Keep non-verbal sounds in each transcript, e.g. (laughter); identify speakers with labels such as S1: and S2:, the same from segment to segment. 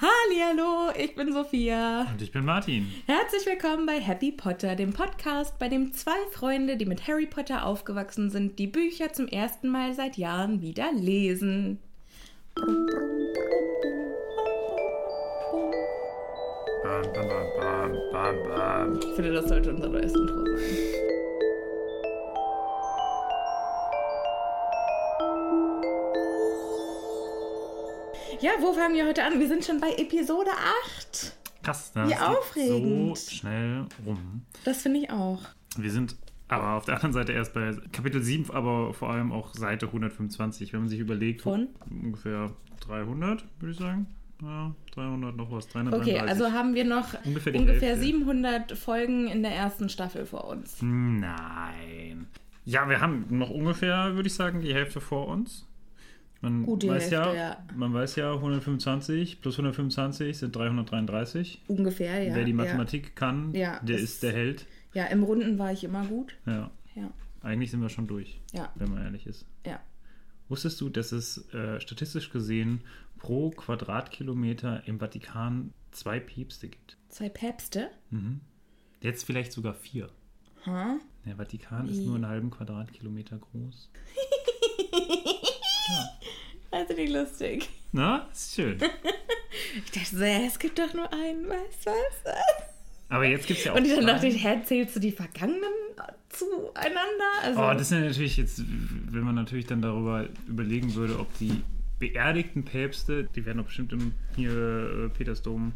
S1: Hallo, ich bin Sophia.
S2: Und ich bin Martin.
S1: Herzlich willkommen bei Happy Potter, dem Podcast, bei dem zwei Freunde, die mit Harry Potter aufgewachsen sind, die Bücher zum ersten Mal seit Jahren wieder lesen. Ich finde, das sollte unser neues Intro sein. Ja, wo fangen wir heute an? Wir sind schon bei Episode 8.
S2: Krass, das
S1: Wie aufregend.
S2: so schnell rum.
S1: Das finde ich auch.
S2: Wir sind aber auf der anderen Seite erst bei Kapitel 7, aber vor allem auch Seite 125. Wenn man sich überlegt,
S1: Von?
S2: ungefähr 300, würde ich sagen. Ja, 300 noch was, 333.
S1: Okay, also haben wir noch
S2: Ungefähr
S1: ungefähr
S2: Hälfte.
S1: 700 Folgen in der ersten Staffel vor uns.
S2: Nein. Ja, wir haben noch ungefähr, würde ich sagen, die Hälfte vor uns. Man
S1: Gut, die
S2: weiß ja,
S1: Hälfte, ja.
S2: Man weiß ja, 125 plus 125 sind 333.
S1: Ungefähr, ja.
S2: Wer die
S1: ja.
S2: Mathematik kann,
S1: Ja,
S2: der ist der Held.
S1: Ja, im Runden war ich immer gut.
S2: Ja,
S1: Ja,
S2: eigentlich sind wir schon durch,
S1: ja,
S2: wenn man ehrlich ist.
S1: ja.
S2: Wusstest du, dass es äh, statistisch gesehen pro Quadratkilometer im Vatikan zwei Päpste gibt?
S1: Zwei Päpste?
S2: Jetzt vielleicht sogar vier.
S1: Ha?
S2: Der Vatikan ist
S1: Wie?
S2: nur einen halben Quadratkilometer groß. (laughs)
S1: Also nicht lustig.
S2: Na, ist schön. (laughs)
S1: Ich dachte so, ja, es gibt doch nur einen, weißt du was?
S2: Aber jetzt gibt es ja auch.
S1: Und dann dachte ich, hä, zählst du die Vergangenen zueinander? Also,
S2: Oh, das sind natürlich jetzt, wenn man natürlich dann darüber überlegen würde, ob die beerdigten Päpste, die werden doch bestimmt im hier äh, Petersdom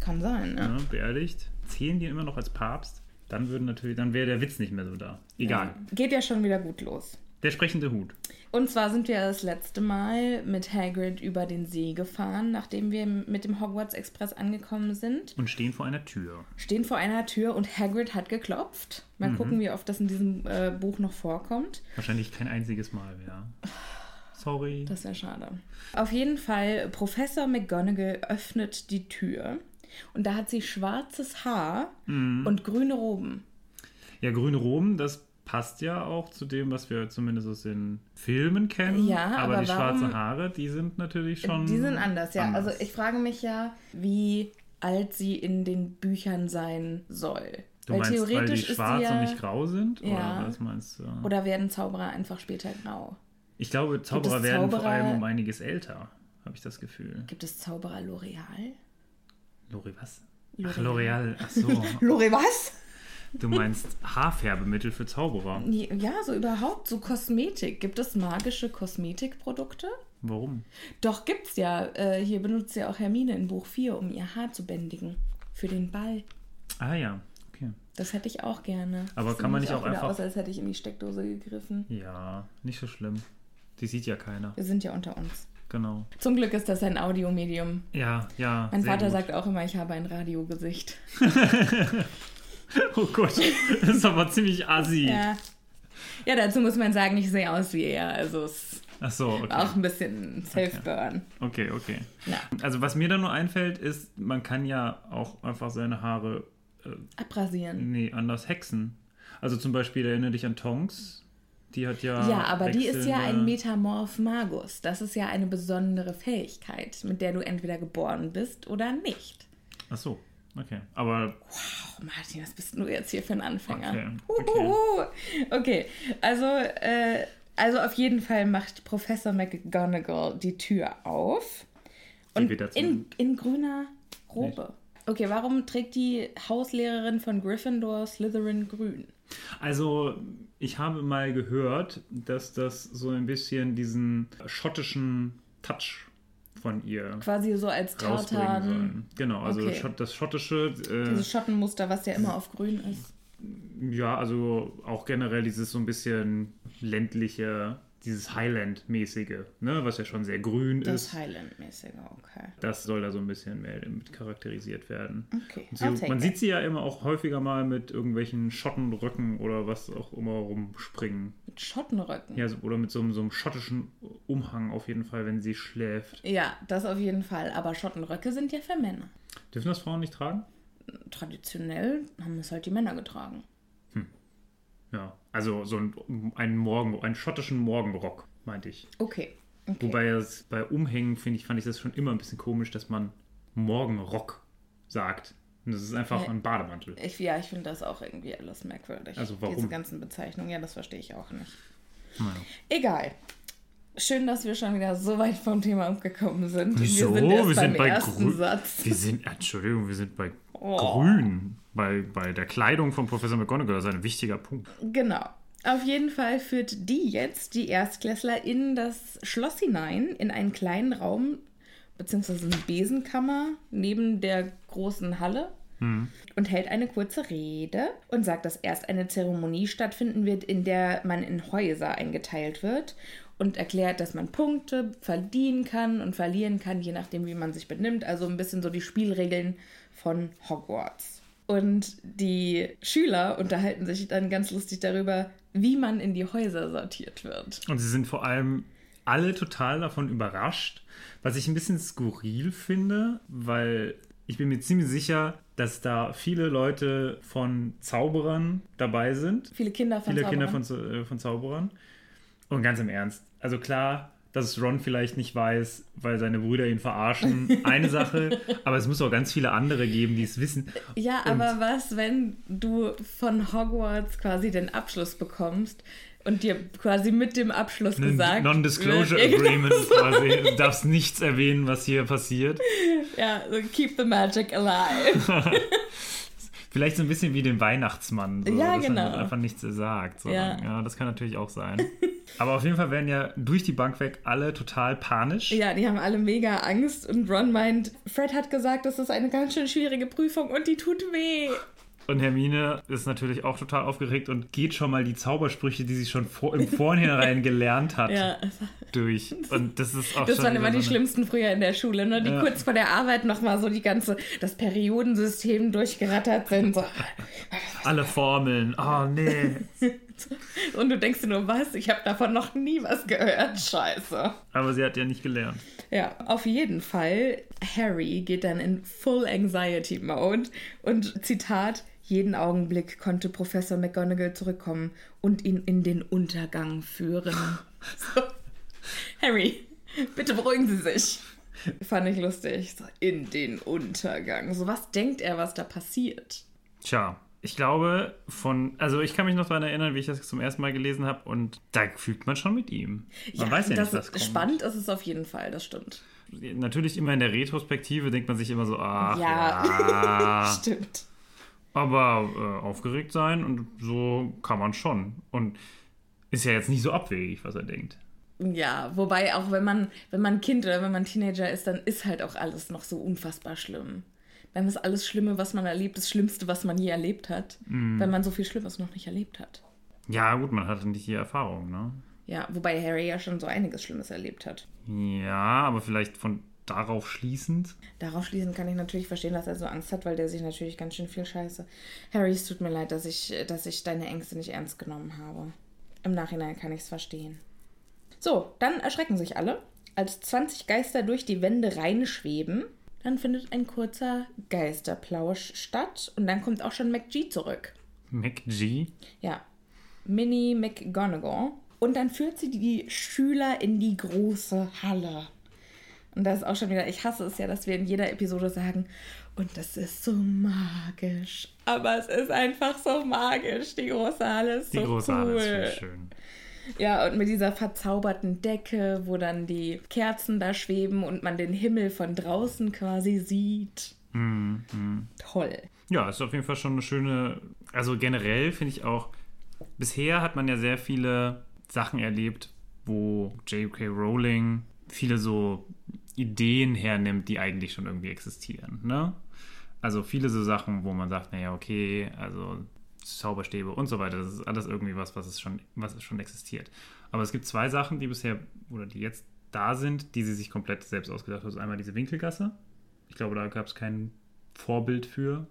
S1: kann sein, ne?
S2: ne, beerdigt, zählen die immer noch als Papst? Dann würden natürlich, dann wäre der Witz nicht mehr so da. Egal.
S1: Geht ja schon wieder gut los.
S2: Der sprechende Hut.
S1: Und zwar sind wir das letzte Mal mit Hagrid über den See gefahren, nachdem wir mit dem Hogwarts Express angekommen sind.
S2: Und stehen vor einer Tür.
S1: Stehen vor einer Tür und Hagrid hat geklopft. Mal gucken, wie oft das in diesem äh, Buch noch vorkommt.
S2: Wahrscheinlich kein einziges Mal mehr. Sorry.
S1: Das ist ja schade. Auf jeden Fall, Professor McGonagall öffnet die Tür und da hat sie schwarzes Haar
S2: Mhm.
S1: und grüne Roben.
S2: Ja, grüne Roben, das passt ja auch zu dem, was wir zumindest aus den Filmen kennen.
S1: Ja,
S2: aber,
S1: aber
S2: die
S1: warum-
S2: schwarzen Haare, die sind natürlich schon.
S1: Die sind anders, ja.
S2: anders.
S1: Also ich frage mich ja, wie alt sie in den Büchern sein soll.
S2: Du meinst, weil die schwarz
S1: ja,
S2: und nicht grau sind?
S1: Ja.
S2: Oder was meinst du?
S1: Oder werden Zauberer einfach später grau?
S2: Ich glaube, Zauberer werden vor
S1: Zauberer-
S2: allem um einiges älter, habe ich das Gefühl.
S1: Gibt es Zauberer L'Oreal?
S2: Lori, was? Ach,
S1: L'Oreal.
S2: L'Oreal. Ach so. (laughs)
S1: L'Oreal was?
S2: Du meinst Haarfärbemittel für Zauberer.
S1: Ja, so überhaupt, so Kosmetik. Gibt es magische Kosmetikprodukte?
S2: Warum?
S1: Doch, gibt's ja. Äh, hier benutzt ja auch Hermine in Buch 4, um ihr Haar zu bändigen. Für den Ball.
S2: Ah ja, okay.
S1: Das hätte ich auch gerne.
S2: Aber
S1: Das
S2: kann man nicht auch
S1: wieder
S2: einfach-
S1: aus, als hätte ich in die Steckdose gegriffen.
S2: Ja, nicht so schlimm. Die sieht ja keiner.
S1: Wir sind ja unter uns.
S2: Genau.
S1: Zum Glück ist das ein Audiomedium.
S2: Ja, ja.
S1: Mein Vater
S2: gut.
S1: sagt auch immer, ich habe ein Radiogesicht. (laughs) (laughs)
S2: Oh Gott, das ist aber ziemlich assi.
S1: Ja. Ja, dazu muss man sagen, ich sehe aus wie er. Also es ist
S2: Ach so, okay.
S1: auch ein bisschen Self-Burn.
S2: Okay, okay.
S1: Ja.
S2: Also was mir da nur einfällt, ist, man kann ja auch einfach seine Haare
S1: Abrasieren.
S2: nee, anders hexen. Also zum Beispiel erinnere dich an Tonks. Die hat ja.
S1: Ja, aber die ist ja ein Metamorph Magus. Das ist ja eine besondere Fähigkeit, mit der du entweder geboren bist oder nicht.
S2: Ach so, okay. Aber
S1: Oh Martin, was bist du jetzt hier für ein Anfänger?
S2: Okay, okay.
S1: Huhuhu. okay, also, äh, also auf jeden Fall macht Professor McGonagall die Tür auf. Und in, in grüner Robe. Okay, warum trägt die Hauslehrerin von Gryffindor Slytherin grün?
S2: Also, ich habe mal gehört, dass das so ein bisschen diesen schottischen Touch von ihr
S1: Quasi so als Tartan.
S2: Genau, also
S1: Okay.
S2: Das schottische, äh,
S1: Dieses Schottenmuster, was ja immer auf grün ist.
S2: ja, also auch generell dieses so ein bisschen ländliche, dieses Highland-mäßige, ne, was ja schon sehr grün
S1: Das
S2: ist.
S1: Highland-mäßige, okay.
S2: Das soll da so ein bisschen mehr mit charakterisiert werden.
S1: Okay,
S2: Sie, man sieht sie ja immer auch häufiger mal mit irgendwelchen Schottenröcken oder was auch immer rumspringen.
S1: Mit Schottenröcken.
S2: Ja, oder mit so, so einem schottischen Umhang auf jeden Fall, wenn sie schläft.
S1: Ja, das auf jeden Fall. Aber Schottenröcke sind ja für Männer.
S2: Dürfen das Frauen nicht tragen?
S1: Traditionell haben es halt die Männer getragen.
S2: Ja, also so ein, einen Morgen, einen schottischen Morgenrock, meinte ich.
S1: Okay. okay.
S2: Wobei es bei Umhängen, finde ich, fand ich das schon immer ein bisschen komisch, dass man Morgenrock sagt. Und das ist einfach
S1: Ja.
S2: ein Bademantel.
S1: Ich, ja, ich finde das auch irgendwie alles merkwürdig.
S2: Also warum?
S1: Diese ganzen Bezeichnungen, ja, das verstehe ich auch nicht.
S2: Naja.
S1: Egal. Schön, dass wir schon wieder so weit vom Thema abgekommen sind.
S2: Wieso?
S1: Wir sind, erst
S2: Wir sind
S1: beim
S2: bei
S1: ersten
S2: Grün.
S1: Satz.
S2: Wir sind, Entschuldigung, wir sind bei
S1: Oh.
S2: Grün. Bei, bei der Kleidung von Professor McGonagall. Das ist ein wichtiger Punkt.
S1: Genau. Auf jeden Fall führt die jetzt, die Erstklässler, in das Schloss hinein, in einen kleinen Raum, beziehungsweise eine Besenkammer neben der großen Halle und hält eine kurze Rede und sagt, dass erst eine Zeremonie stattfinden wird, in der man in Häuser eingeteilt wird und erklärt, dass man Punkte verdienen kann und verlieren kann, je nachdem, wie man sich benimmt. Also ein bisschen so die Spielregeln von Hogwarts. Und die Schüler unterhalten sich dann ganz lustig darüber, wie man in die Häuser sortiert wird.
S2: Und sie sind vor allem alle total davon überrascht, was ich ein bisschen skurril finde, weil ich bin mir ziemlich sicher, dass da viele Leute von Zauberern dabei sind.
S1: Viele Kinder von
S2: Viele Kinder
S1: Zauberern.
S2: von, Zau- äh, von Zauberern. Und ganz im Ernst, also klar, dass Ron vielleicht nicht weiß, weil seine Brüder ihn verarschen, eine Sache, (laughs) aber es muss auch ganz viele andere geben, die es wissen.
S1: Ja,
S2: Und-
S1: aber was, wenn du von Hogwarts quasi den Abschluss bekommst und dir quasi mit dem Abschluss gesagt
S2: Non-Disclosure (laughs)
S1: genau
S2: Agreement quasi. Du darfst nichts erwähnen, was hier passiert.
S1: Ja, so keep the magic alive. (laughs)
S2: Vielleicht so ein bisschen wie den Weihnachtsmann. So,
S1: Ja,
S2: dass
S1: genau.
S2: man einfach nichts sagt. sondern-
S1: Ja.
S2: ja, das kann natürlich auch sein. (laughs) Aber auf jeden Fall werden ja durch die Bank weg alle total panisch.
S1: ja, die haben alle mega Angst und Ron meint, Fred hat gesagt, das ist eine ganz schön schwierige Prüfung und die tut weh.
S2: Und Hermine ist natürlich auch total aufgeregt und geht schon mal die Zaubersprüche, die sie schon vor, im Vorhinein gelernt hat,
S1: Ja,
S2: durch. Und das ist auch
S1: das waren immer die
S2: so
S1: schlimmsten früher in der Schule, ne? die
S2: Ja.
S1: kurz vor der Arbeit nochmal so die ganze, das Periodensystem durchgerattert sind. So.
S2: Alle Formeln. Oh, nee. (laughs)
S1: Und du denkst dir nur, was? Ich habe davon noch nie was gehört. Scheiße.
S2: Aber sie hat ja nicht gelernt.
S1: Ja, auf jeden Fall. Harry geht dann in Full Anxiety Mode und Zitat. Jeden Augenblick konnte Professor McGonagall zurückkommen und ihn in den Untergang führen. so. (laughs) Harry, bitte beruhigen Sie sich. Fand ich lustig. So, in den Untergang. So, was denkt er, was da passiert?
S2: Tja, ich glaube, von. Also, ich kann mich noch daran erinnern, wie ich das zum ersten Mal gelesen habe und da fühlt man schon mit ihm. Man weiß ja
S1: das
S2: nicht, was kommt.
S1: Spannend ist es auf jeden Fall, das stimmt.
S2: Natürlich immer in der Retrospektive denkt man sich immer so, ach,
S1: Ja.
S2: ja. (laughs)
S1: Stimmt.
S2: Aber äh, aufgeregt sein und so kann man schon. Und ist ja jetzt nicht so abwegig, was er denkt.
S1: Ja, wobei auch wenn man, wenn man Kind oder wenn man Teenager ist, dann ist halt auch alles noch so unfassbar schlimm. Dann ist alles Schlimme, was man erlebt, das Schlimmste, was man je erlebt hat,
S2: Mhm.
S1: wenn man so viel Schlimmes noch nicht erlebt hat.
S2: Ja, gut, man hatte nicht die Erfahrung, ne?
S1: Ja, wobei Harry ja schon so einiges Schlimmes erlebt hat.
S2: Ja, aber vielleicht von darauf schließend.
S1: Darauf schließend kann ich natürlich verstehen, dass er so Angst hat, weil der sich natürlich ganz schön viel Scheiße. Harry, es tut mir leid, dass ich, dass ich deine Ängste nicht ernst genommen habe. Im Nachhinein kann ich es verstehen. So, dann erschrecken sich alle, als 20 Geister durch die Wände reinschweben. Dann findet ein kurzer Geisterplausch statt und dann kommt auch schon McG zurück.
S2: MacG.
S1: Ja, Minnie McGonagall Und dann führt sie die Schüler in die große Halle. Und das ist auch schon wieder, ich hasse es ja, dass wir in jeder Episode sagen, und das ist so magisch. Aber es ist einfach so magisch. Die große Halle ist
S2: Die
S1: so
S2: große
S1: cool.
S2: Halle ist schön.
S1: Ja, und mit dieser verzauberten Decke, wo dann die Kerzen da schweben und man den Himmel von draußen quasi sieht. Toll.
S2: Ja, ist auf jeden Fall schon eine schöne. Also generell finde ich auch, bisher hat man ja sehr viele Sachen erlebt, wo J.K. Rowling viele so Ideen hernimmt, die eigentlich schon irgendwie existieren. Ne? Also viele so Sachen, wo man sagt, naja, okay, also Zauberstäbe und so weiter, das ist alles irgendwie was, was es schon, was es schon existiert. Aber es gibt zwei Sachen, die bisher oder die jetzt da sind, die sie sich komplett selbst ausgedacht hat. Ist einmal diese Winkelgasse. Ich glaube, da gab es kein Vorbild für.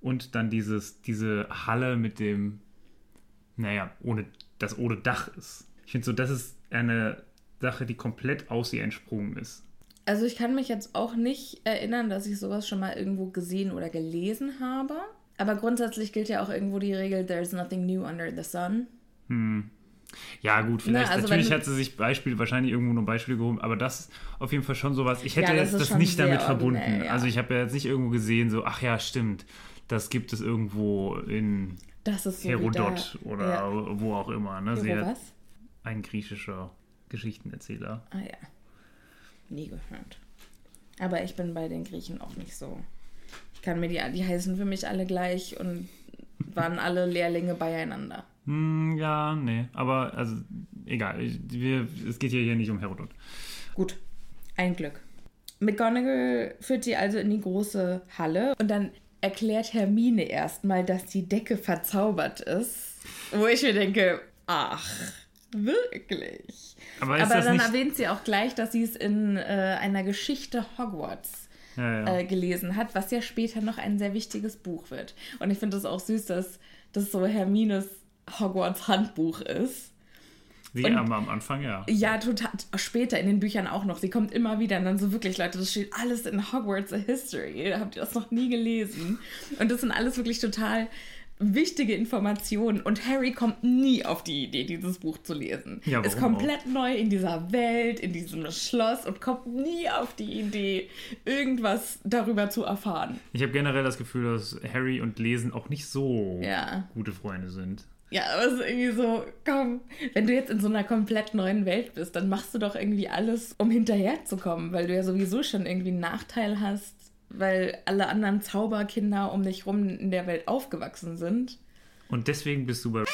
S2: Und dann dieses, diese Halle mit dem, naja, ohne, das ohne Dach ist. Ich finde so, das ist eine Sache, die komplett aus ihr entsprungen ist.
S1: Also ich kann mich jetzt auch nicht erinnern, dass ich sowas schon mal irgendwo gesehen oder gelesen habe. Aber grundsätzlich gilt ja auch irgendwo die Regel, there's nothing new under the sun.
S2: Ja, gut, vielleicht,
S1: Na, also
S2: natürlich hat sie sich Beispiel, wahrscheinlich irgendwo nur Beispiele gehoben, aber das ist auf jeden Fall schon sowas. Ich hätte
S1: Ja, das
S2: jetzt das nicht damit verbunden.
S1: ja.
S2: Also ich habe ja jetzt nicht irgendwo gesehen, so, ach ja, stimmt, das gibt es irgendwo in
S1: so
S2: Herodot
S1: wieder,
S2: oder
S1: Ja.
S2: wo auch immer. Ne?
S1: Hero was?
S2: ein griechischer Geschichtenerzähler.
S1: Ah ja. Nie gehört. Aber ich bin bei den Griechen auch nicht so. Ich kann mir die, die heißen für mich alle gleich und waren alle Lehrlinge beieinander.
S2: Hm, ja, nee, aber also egal. Ich- Wir, es geht hier, hier nicht um Herodot.
S1: Gut, ein Glück. McGonagall führt sie also in die große Halle und dann erklärt Hermine erstmal, dass die Decke verzaubert ist. Wo ich mir denke, ach, wirklich?
S2: Aber
S1: Aber dann
S2: nicht-
S1: erwähnt sie auch gleich, dass sie es in äh, einer Geschichte Hogwarts
S2: Ja, ja.
S1: äh, gelesen hat, was ja später noch ein sehr wichtiges Buch wird. Und ich finde es auch süß, dass das so Hermines Hogwarts Handbuch ist.
S2: Sie
S1: und-
S2: am Anfang, ja.
S1: Ja, total. Später in den Büchern auch noch. Sie kommt immer wieder und dann so wirklich, Leute, das steht alles in Hogwarts a History. Habt ihr das noch nie gelesen? Und das sind alles wirklich total wichtige Informationen. Und Harry kommt nie auf die Idee, dieses Buch zu lesen.
S2: Ja,
S1: ist komplett neu in dieser Welt, in diesem Schloss und kommt nie auf die Idee, irgendwas darüber zu erfahren.
S2: Ich habe generell das Gefühl, dass Harry und Lesen auch nicht so
S1: Ja.
S2: gute Freunde sind.
S1: Ja, aber es ist irgendwie so, komm, wenn du jetzt in so einer komplett neuen Welt bist, dann machst du doch irgendwie alles, um hinterherzukommen, weil du ja sowieso schon irgendwie einen Nachteil hast, weil alle anderen Zauberkinder um dich rum in der Welt aufgewachsen sind.
S2: Und deswegen bist du bei.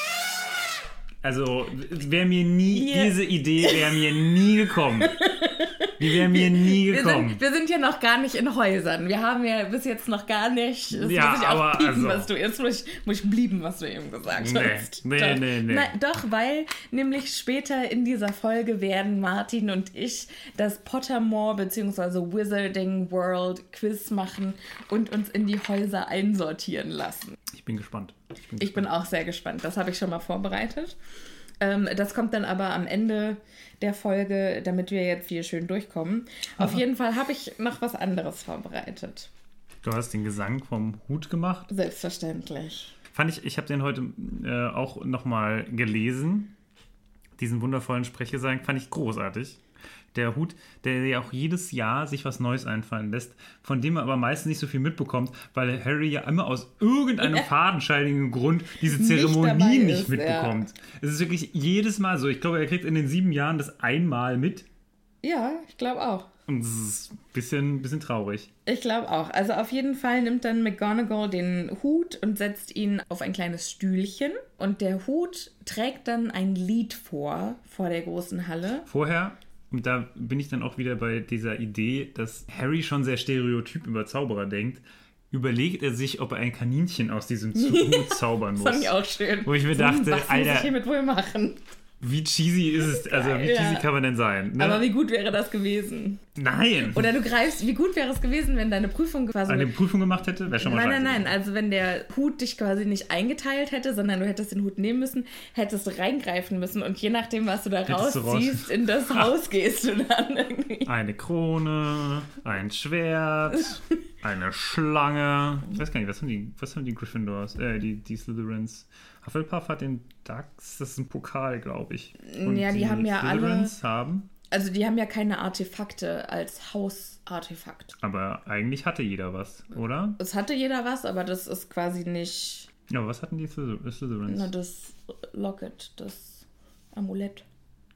S2: Also, wäre mir nie,
S1: Hier-
S2: diese Idee wäre mir nie gekommen. (laughs) Die wäre mir nie
S1: Wir
S2: gekommen.
S1: sind, wir sind ja noch gar nicht in Häusern. Wir haben ja bis jetzt noch gar nicht. Das
S2: Ja,
S1: muss ich auch
S2: aber
S1: piepen,
S2: also-
S1: was du jetzt muss ich, muss ich blieben, was du eben gesagt
S2: Nee,
S1: hast.
S2: nee,
S1: doch.
S2: nee, nee.
S1: Nein, doch, weil nämlich später in dieser Folge werden Martin und ich das Pottermore bzw. Wizarding World Quiz machen und uns in die Häuser einsortieren lassen.
S2: Ich bin gespannt. Ich bin
S1: Ich bin auch sehr gespannt. Das habe ich schon mal vorbereitet. Ähm, das kommt dann aber am Ende der Folge, damit wir jetzt hier schön durchkommen. Auf jeden Fall habe ich noch was anderes vorbereitet.
S2: Du hast den Gesang vom Hut gemacht.
S1: Selbstverständlich.
S2: Fand ich, ich habe den heute äh, auch nochmal gelesen. Diesen wundervollen Sprechgesang fand ich großartig. Der Hut, der ja auch jedes Jahr sich was Neues einfallen lässt, von dem man aber meistens nicht so viel mitbekommt, weil Harry ja immer aus irgendeinem fadenscheinigen Grund diese
S1: Nicht
S2: Zeremonien
S1: dabei
S2: nicht
S1: ist,
S2: mitbekommt. Es ist wirklich jedes Mal so. Ich glaube, er kriegt in den sieben Jahren das einmal mit.
S1: Ja, ich glaube auch.
S2: Und das ist ein bisschen, bisschen traurig.
S1: Ich glaube auch. Also auf jeden Fall nimmt dann McGonagall den Hut und setzt ihn auf ein kleines Stühlchen. Und der Hut trägt dann ein Lied vor, vor der großen Halle.
S2: Vorher, da bin ich dann auch wieder bei dieser Idee, dass Harry schon sehr stereotyp über Zauberer denkt, überlegt er sich, ob er ein Kaninchen aus diesem (laughs) Zu- Hut zaubern muss.
S1: Das fand ich auch schön.
S2: Wo ich mir dachte,
S1: was muss
S2: Alter-
S1: ich hiermit wohl machen?
S2: Wie cheesy ist es, also wie
S1: Ja.
S2: cheesy kann man denn sein? Ne?
S1: Aber wie gut wäre das gewesen?
S2: nein!
S1: Oder du greifst, wie gut wäre es gewesen, wenn deine Prüfung quasi.
S2: Eine Prüfung gemacht hätte, wäre schon mal
S1: Nein, nein, nein. Also wenn der Hut dich quasi nicht eingeteilt hätte, sondern du hättest den Hut nehmen müssen, hättest du reingreifen müssen und je nachdem, was du da
S2: Hättest du raus-
S1: rausziehst, in das (laughs) Haus gehst du dann irgendwie.
S2: Eine Krone, ein Schwert, (laughs) eine Schlange. Ich weiß gar nicht, was haben die, was haben die Gryffindors, äh, die, die Slytherins? Hufflepuff hat den Dachs, das ist ein Pokal, glaube ich.
S1: Ja, die haben ja alle-
S2: Slytherins haben,
S1: Also die haben ja keine Artefakte als Hausartefakt.
S2: aber eigentlich hatte jeder was, oder?
S1: Es hatte jeder was, aber das ist quasi nicht
S2: Ja, was hatten die Slyther- Slytherins?
S1: na, das Locket, das Amulett.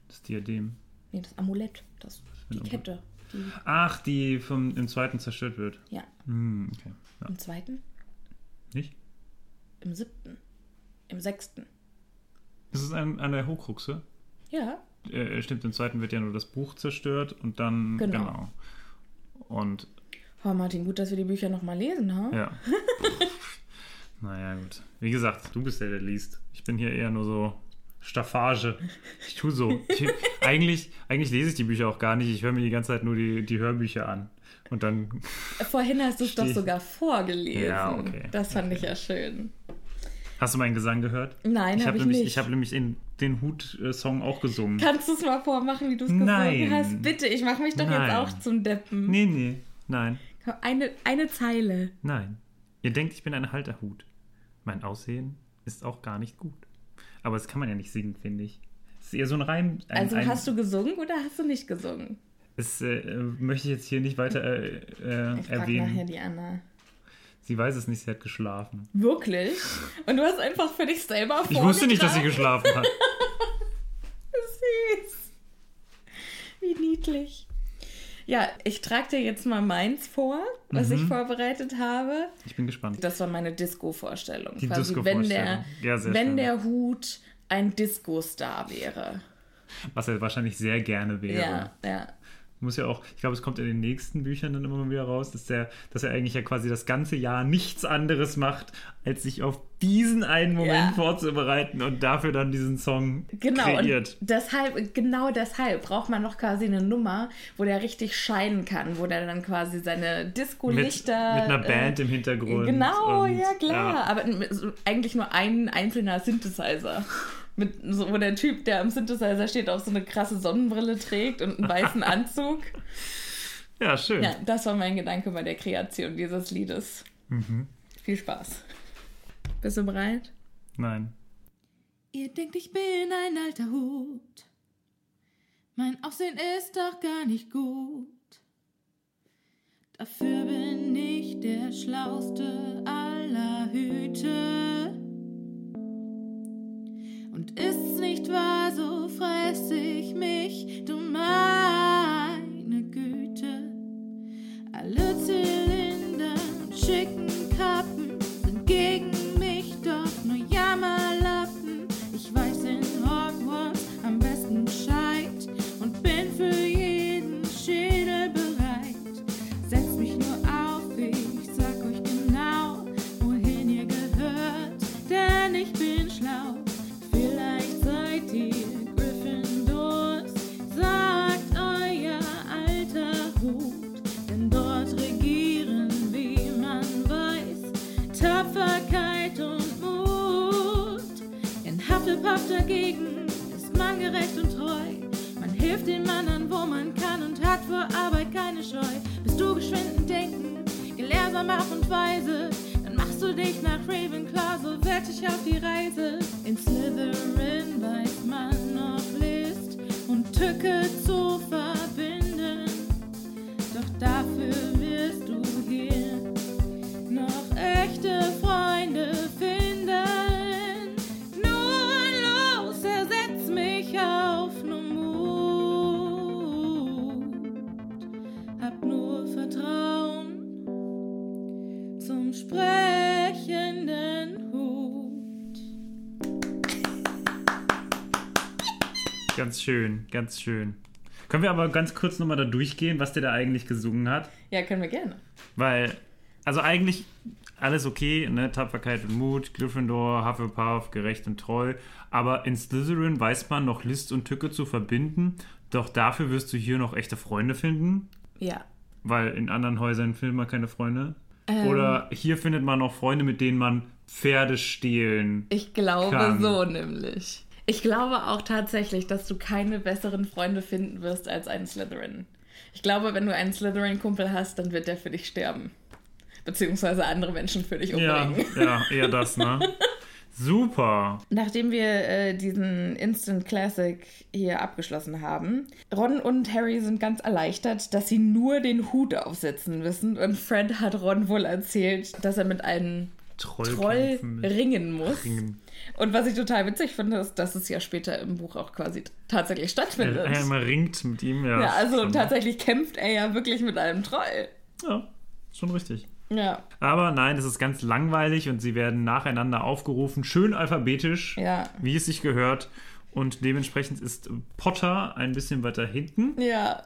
S2: Das Diadem.
S1: Nee, das Amulett, das, die
S2: ein
S1: Kette. Die,
S2: Ach, die vom, im zweiten zerstört wird.
S1: ja.
S2: Hm, okay. Ja.
S1: Im zweiten?
S2: Nicht?
S1: Im siebten? Im sechsten?
S2: Ist ein, an der Hochruxe.
S1: Ja.
S2: Äh, stimmt, im zweiten wird ja nur das Buch zerstört und dann.
S1: Genau.
S2: Und
S1: Oh, Martin, gut, dass wir die Bücher nochmal lesen, ha?
S2: ja. (laughs) naja, gut. Wie gesagt, du bist der, der liest. Ich bin hier eher nur so Staffage. Ich tue so. Ich, (laughs) eigentlich, eigentlich lese ich die Bücher auch gar nicht. Ich höre mir die ganze Zeit nur die, die Hörbücher an. Und dann.
S1: Vorhin hast du es doch sogar vorgelesen.
S2: Ja, okay.
S1: Das fand ich ja schön.
S2: Hast du meinen Gesang gehört?
S1: Nein,
S2: ich
S1: hab
S2: habe
S1: ich
S2: nämlich,
S1: nicht.
S2: Ich habe nämlich in den Hut-Song auch gesungen.
S1: Kannst du es mal vormachen, wie du es gesungen
S2: Nein.
S1: hast? Bitte, ich mache mich doch
S2: Nein.
S1: jetzt auch zum Deppen.
S2: Nee, nee. Nein.
S1: Eine, eine Zeile.
S2: Nein. Ihr denkt, ich bin ein Halterhut. Mein Aussehen ist auch gar nicht gut. Aber das kann man ja nicht singen, finde ich. Es ist eher so ein Reim. Ein,
S1: Also
S2: ein,
S1: hast du gesungen oder hast du nicht gesungen?
S2: Das äh, äh, möchte ich jetzt hier nicht weiter äh, äh,
S1: Ich frage nachher
S2: erwähnen.
S1: die Anna.
S2: Sie weiß es nicht, sie hat geschlafen.
S1: Wirklich? Und du hast einfach für dich selber
S2: Ich wusste nicht, dass sie geschlafen hat. (laughs)
S1: Süß. Wie niedlich. Ja, ich trage dir jetzt mal meins vor, was
S2: Mhm.
S1: ich vorbereitet habe.
S2: Ich bin gespannt.
S1: Das war meine Disco-Vorstellung.
S2: Die
S1: Quasi, wenn der.
S2: Ja, sehr
S1: wenn
S2: schön.
S1: der Hut ein Disco-Star wäre.
S2: Was er wahrscheinlich sehr gerne wäre.
S1: Ja, ja.
S2: Muss ja auch, ich glaube, es kommt in den nächsten Büchern dann immer mal wieder raus, dass, der, dass er eigentlich ja quasi das ganze Jahr nichts anderes macht, als sich auf diesen einen Moment
S1: Ja.
S2: vorzubereiten und dafür dann diesen Song
S1: Genau,
S2: kreiert.
S1: und deshalb, genau deshalb braucht man noch quasi eine Nummer, wo der richtig scheinen kann, wo der dann quasi seine
S2: Mit,
S1: Disco-Lichter.
S2: mit einer
S1: äh,
S2: Band im Hintergrund.
S1: Genau,
S2: und-
S1: ja klar.
S2: ja.
S1: Aber mit eigentlich nur ein einzelner Synthesizer. Mit, so, wo der Typ, der am Synthesizer steht, auch so eine krasse Sonnenbrille trägt und einen weißen Anzug.
S2: Ja, schön.
S1: Ja, das war mein Gedanke bei der Kreation dieses Liedes.
S2: Mhm.
S1: Viel Spaß. Bist du bereit?
S2: Nein.
S1: Ihr denkt, ich bin ein alter Hut. Mein Aussehen ist doch gar nicht gut. Dafür bin ich der schlauste aller Hüte. Und ist's nicht wahr, so fress ich mich, du meine Güte. Alle Zylinder und schicken Kappen sind gegen mich, doch nur Jammerlappen.
S2: Schön, ganz schön. Können wir aber ganz kurz nochmal da durchgehen, was der da eigentlich gesungen hat?
S1: Ja, können wir gerne.
S2: Weil, also eigentlich alles okay, ne? Tapferkeit und Mut, Gryffindor, Hufflepuff, gerecht und treu. Aber in Slytherin weiß man noch List und Tücke zu verbinden. Doch dafür wirst du hier noch echte Freunde finden.
S1: Ja.
S2: Weil in anderen Häusern findet man keine Freunde.
S1: Ähm.
S2: Oder hier findet man noch Freunde, mit denen man Pferde stehlen.
S1: Ich glaube
S2: Kann.
S1: so nämlich. Ich glaube auch tatsächlich, dass du keine besseren Freunde finden wirst als einen Slytherin. Ich glaube, wenn du einen Slytherin-Kumpel hast, dann wird der für dich sterben. beziehungsweise andere Menschen für dich
S2: Ja,
S1: umbringen.
S2: ja, (laughs) eher das, ne? Super.
S1: Nachdem wir äh, diesen Instant Classic hier abgeschlossen haben, Ron und Harry sind ganz erleichtert, dass sie nur den Hut aufsetzen müssen. Und Fred hat Ron wohl erzählt, dass er mit einem
S2: Troll,
S1: Troll ringen muss.
S2: Ringen.
S1: Und was ich total witzig finde, ist, dass es ja später im Buch auch quasi tatsächlich stattfindet.
S2: Er, er immer ringt mit ihm, ja.
S1: ja, also tatsächlich kämpft er ja wirklich mit einem Troll.
S2: Ja, schon richtig.
S1: Ja,
S2: Aber nein, es ist ganz langweilig und sie werden nacheinander aufgerufen, schön alphabetisch,
S1: ja,
S2: wie es sich gehört. Und dementsprechend ist Potter ein bisschen weiter hinten.
S1: ja.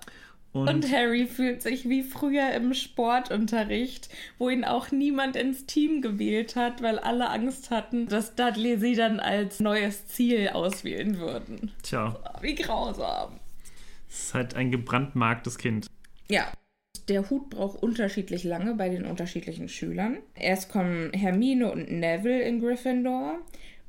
S2: Und,
S1: Und Harry fühlt sich wie früher im Sportunterricht, wo ihn auch niemand ins Team gewählt hat, weil alle Angst hatten, dass Dudley sie dann als neues Ziel auswählen würden.
S2: tja,
S1: Wie grausam.
S2: es ist halt ein gebrandmarktes Kind.
S1: Ja. Der Hut braucht unterschiedlich lange bei den unterschiedlichen Schülern. Erst kommen Hermine und Neville in Gryffindor.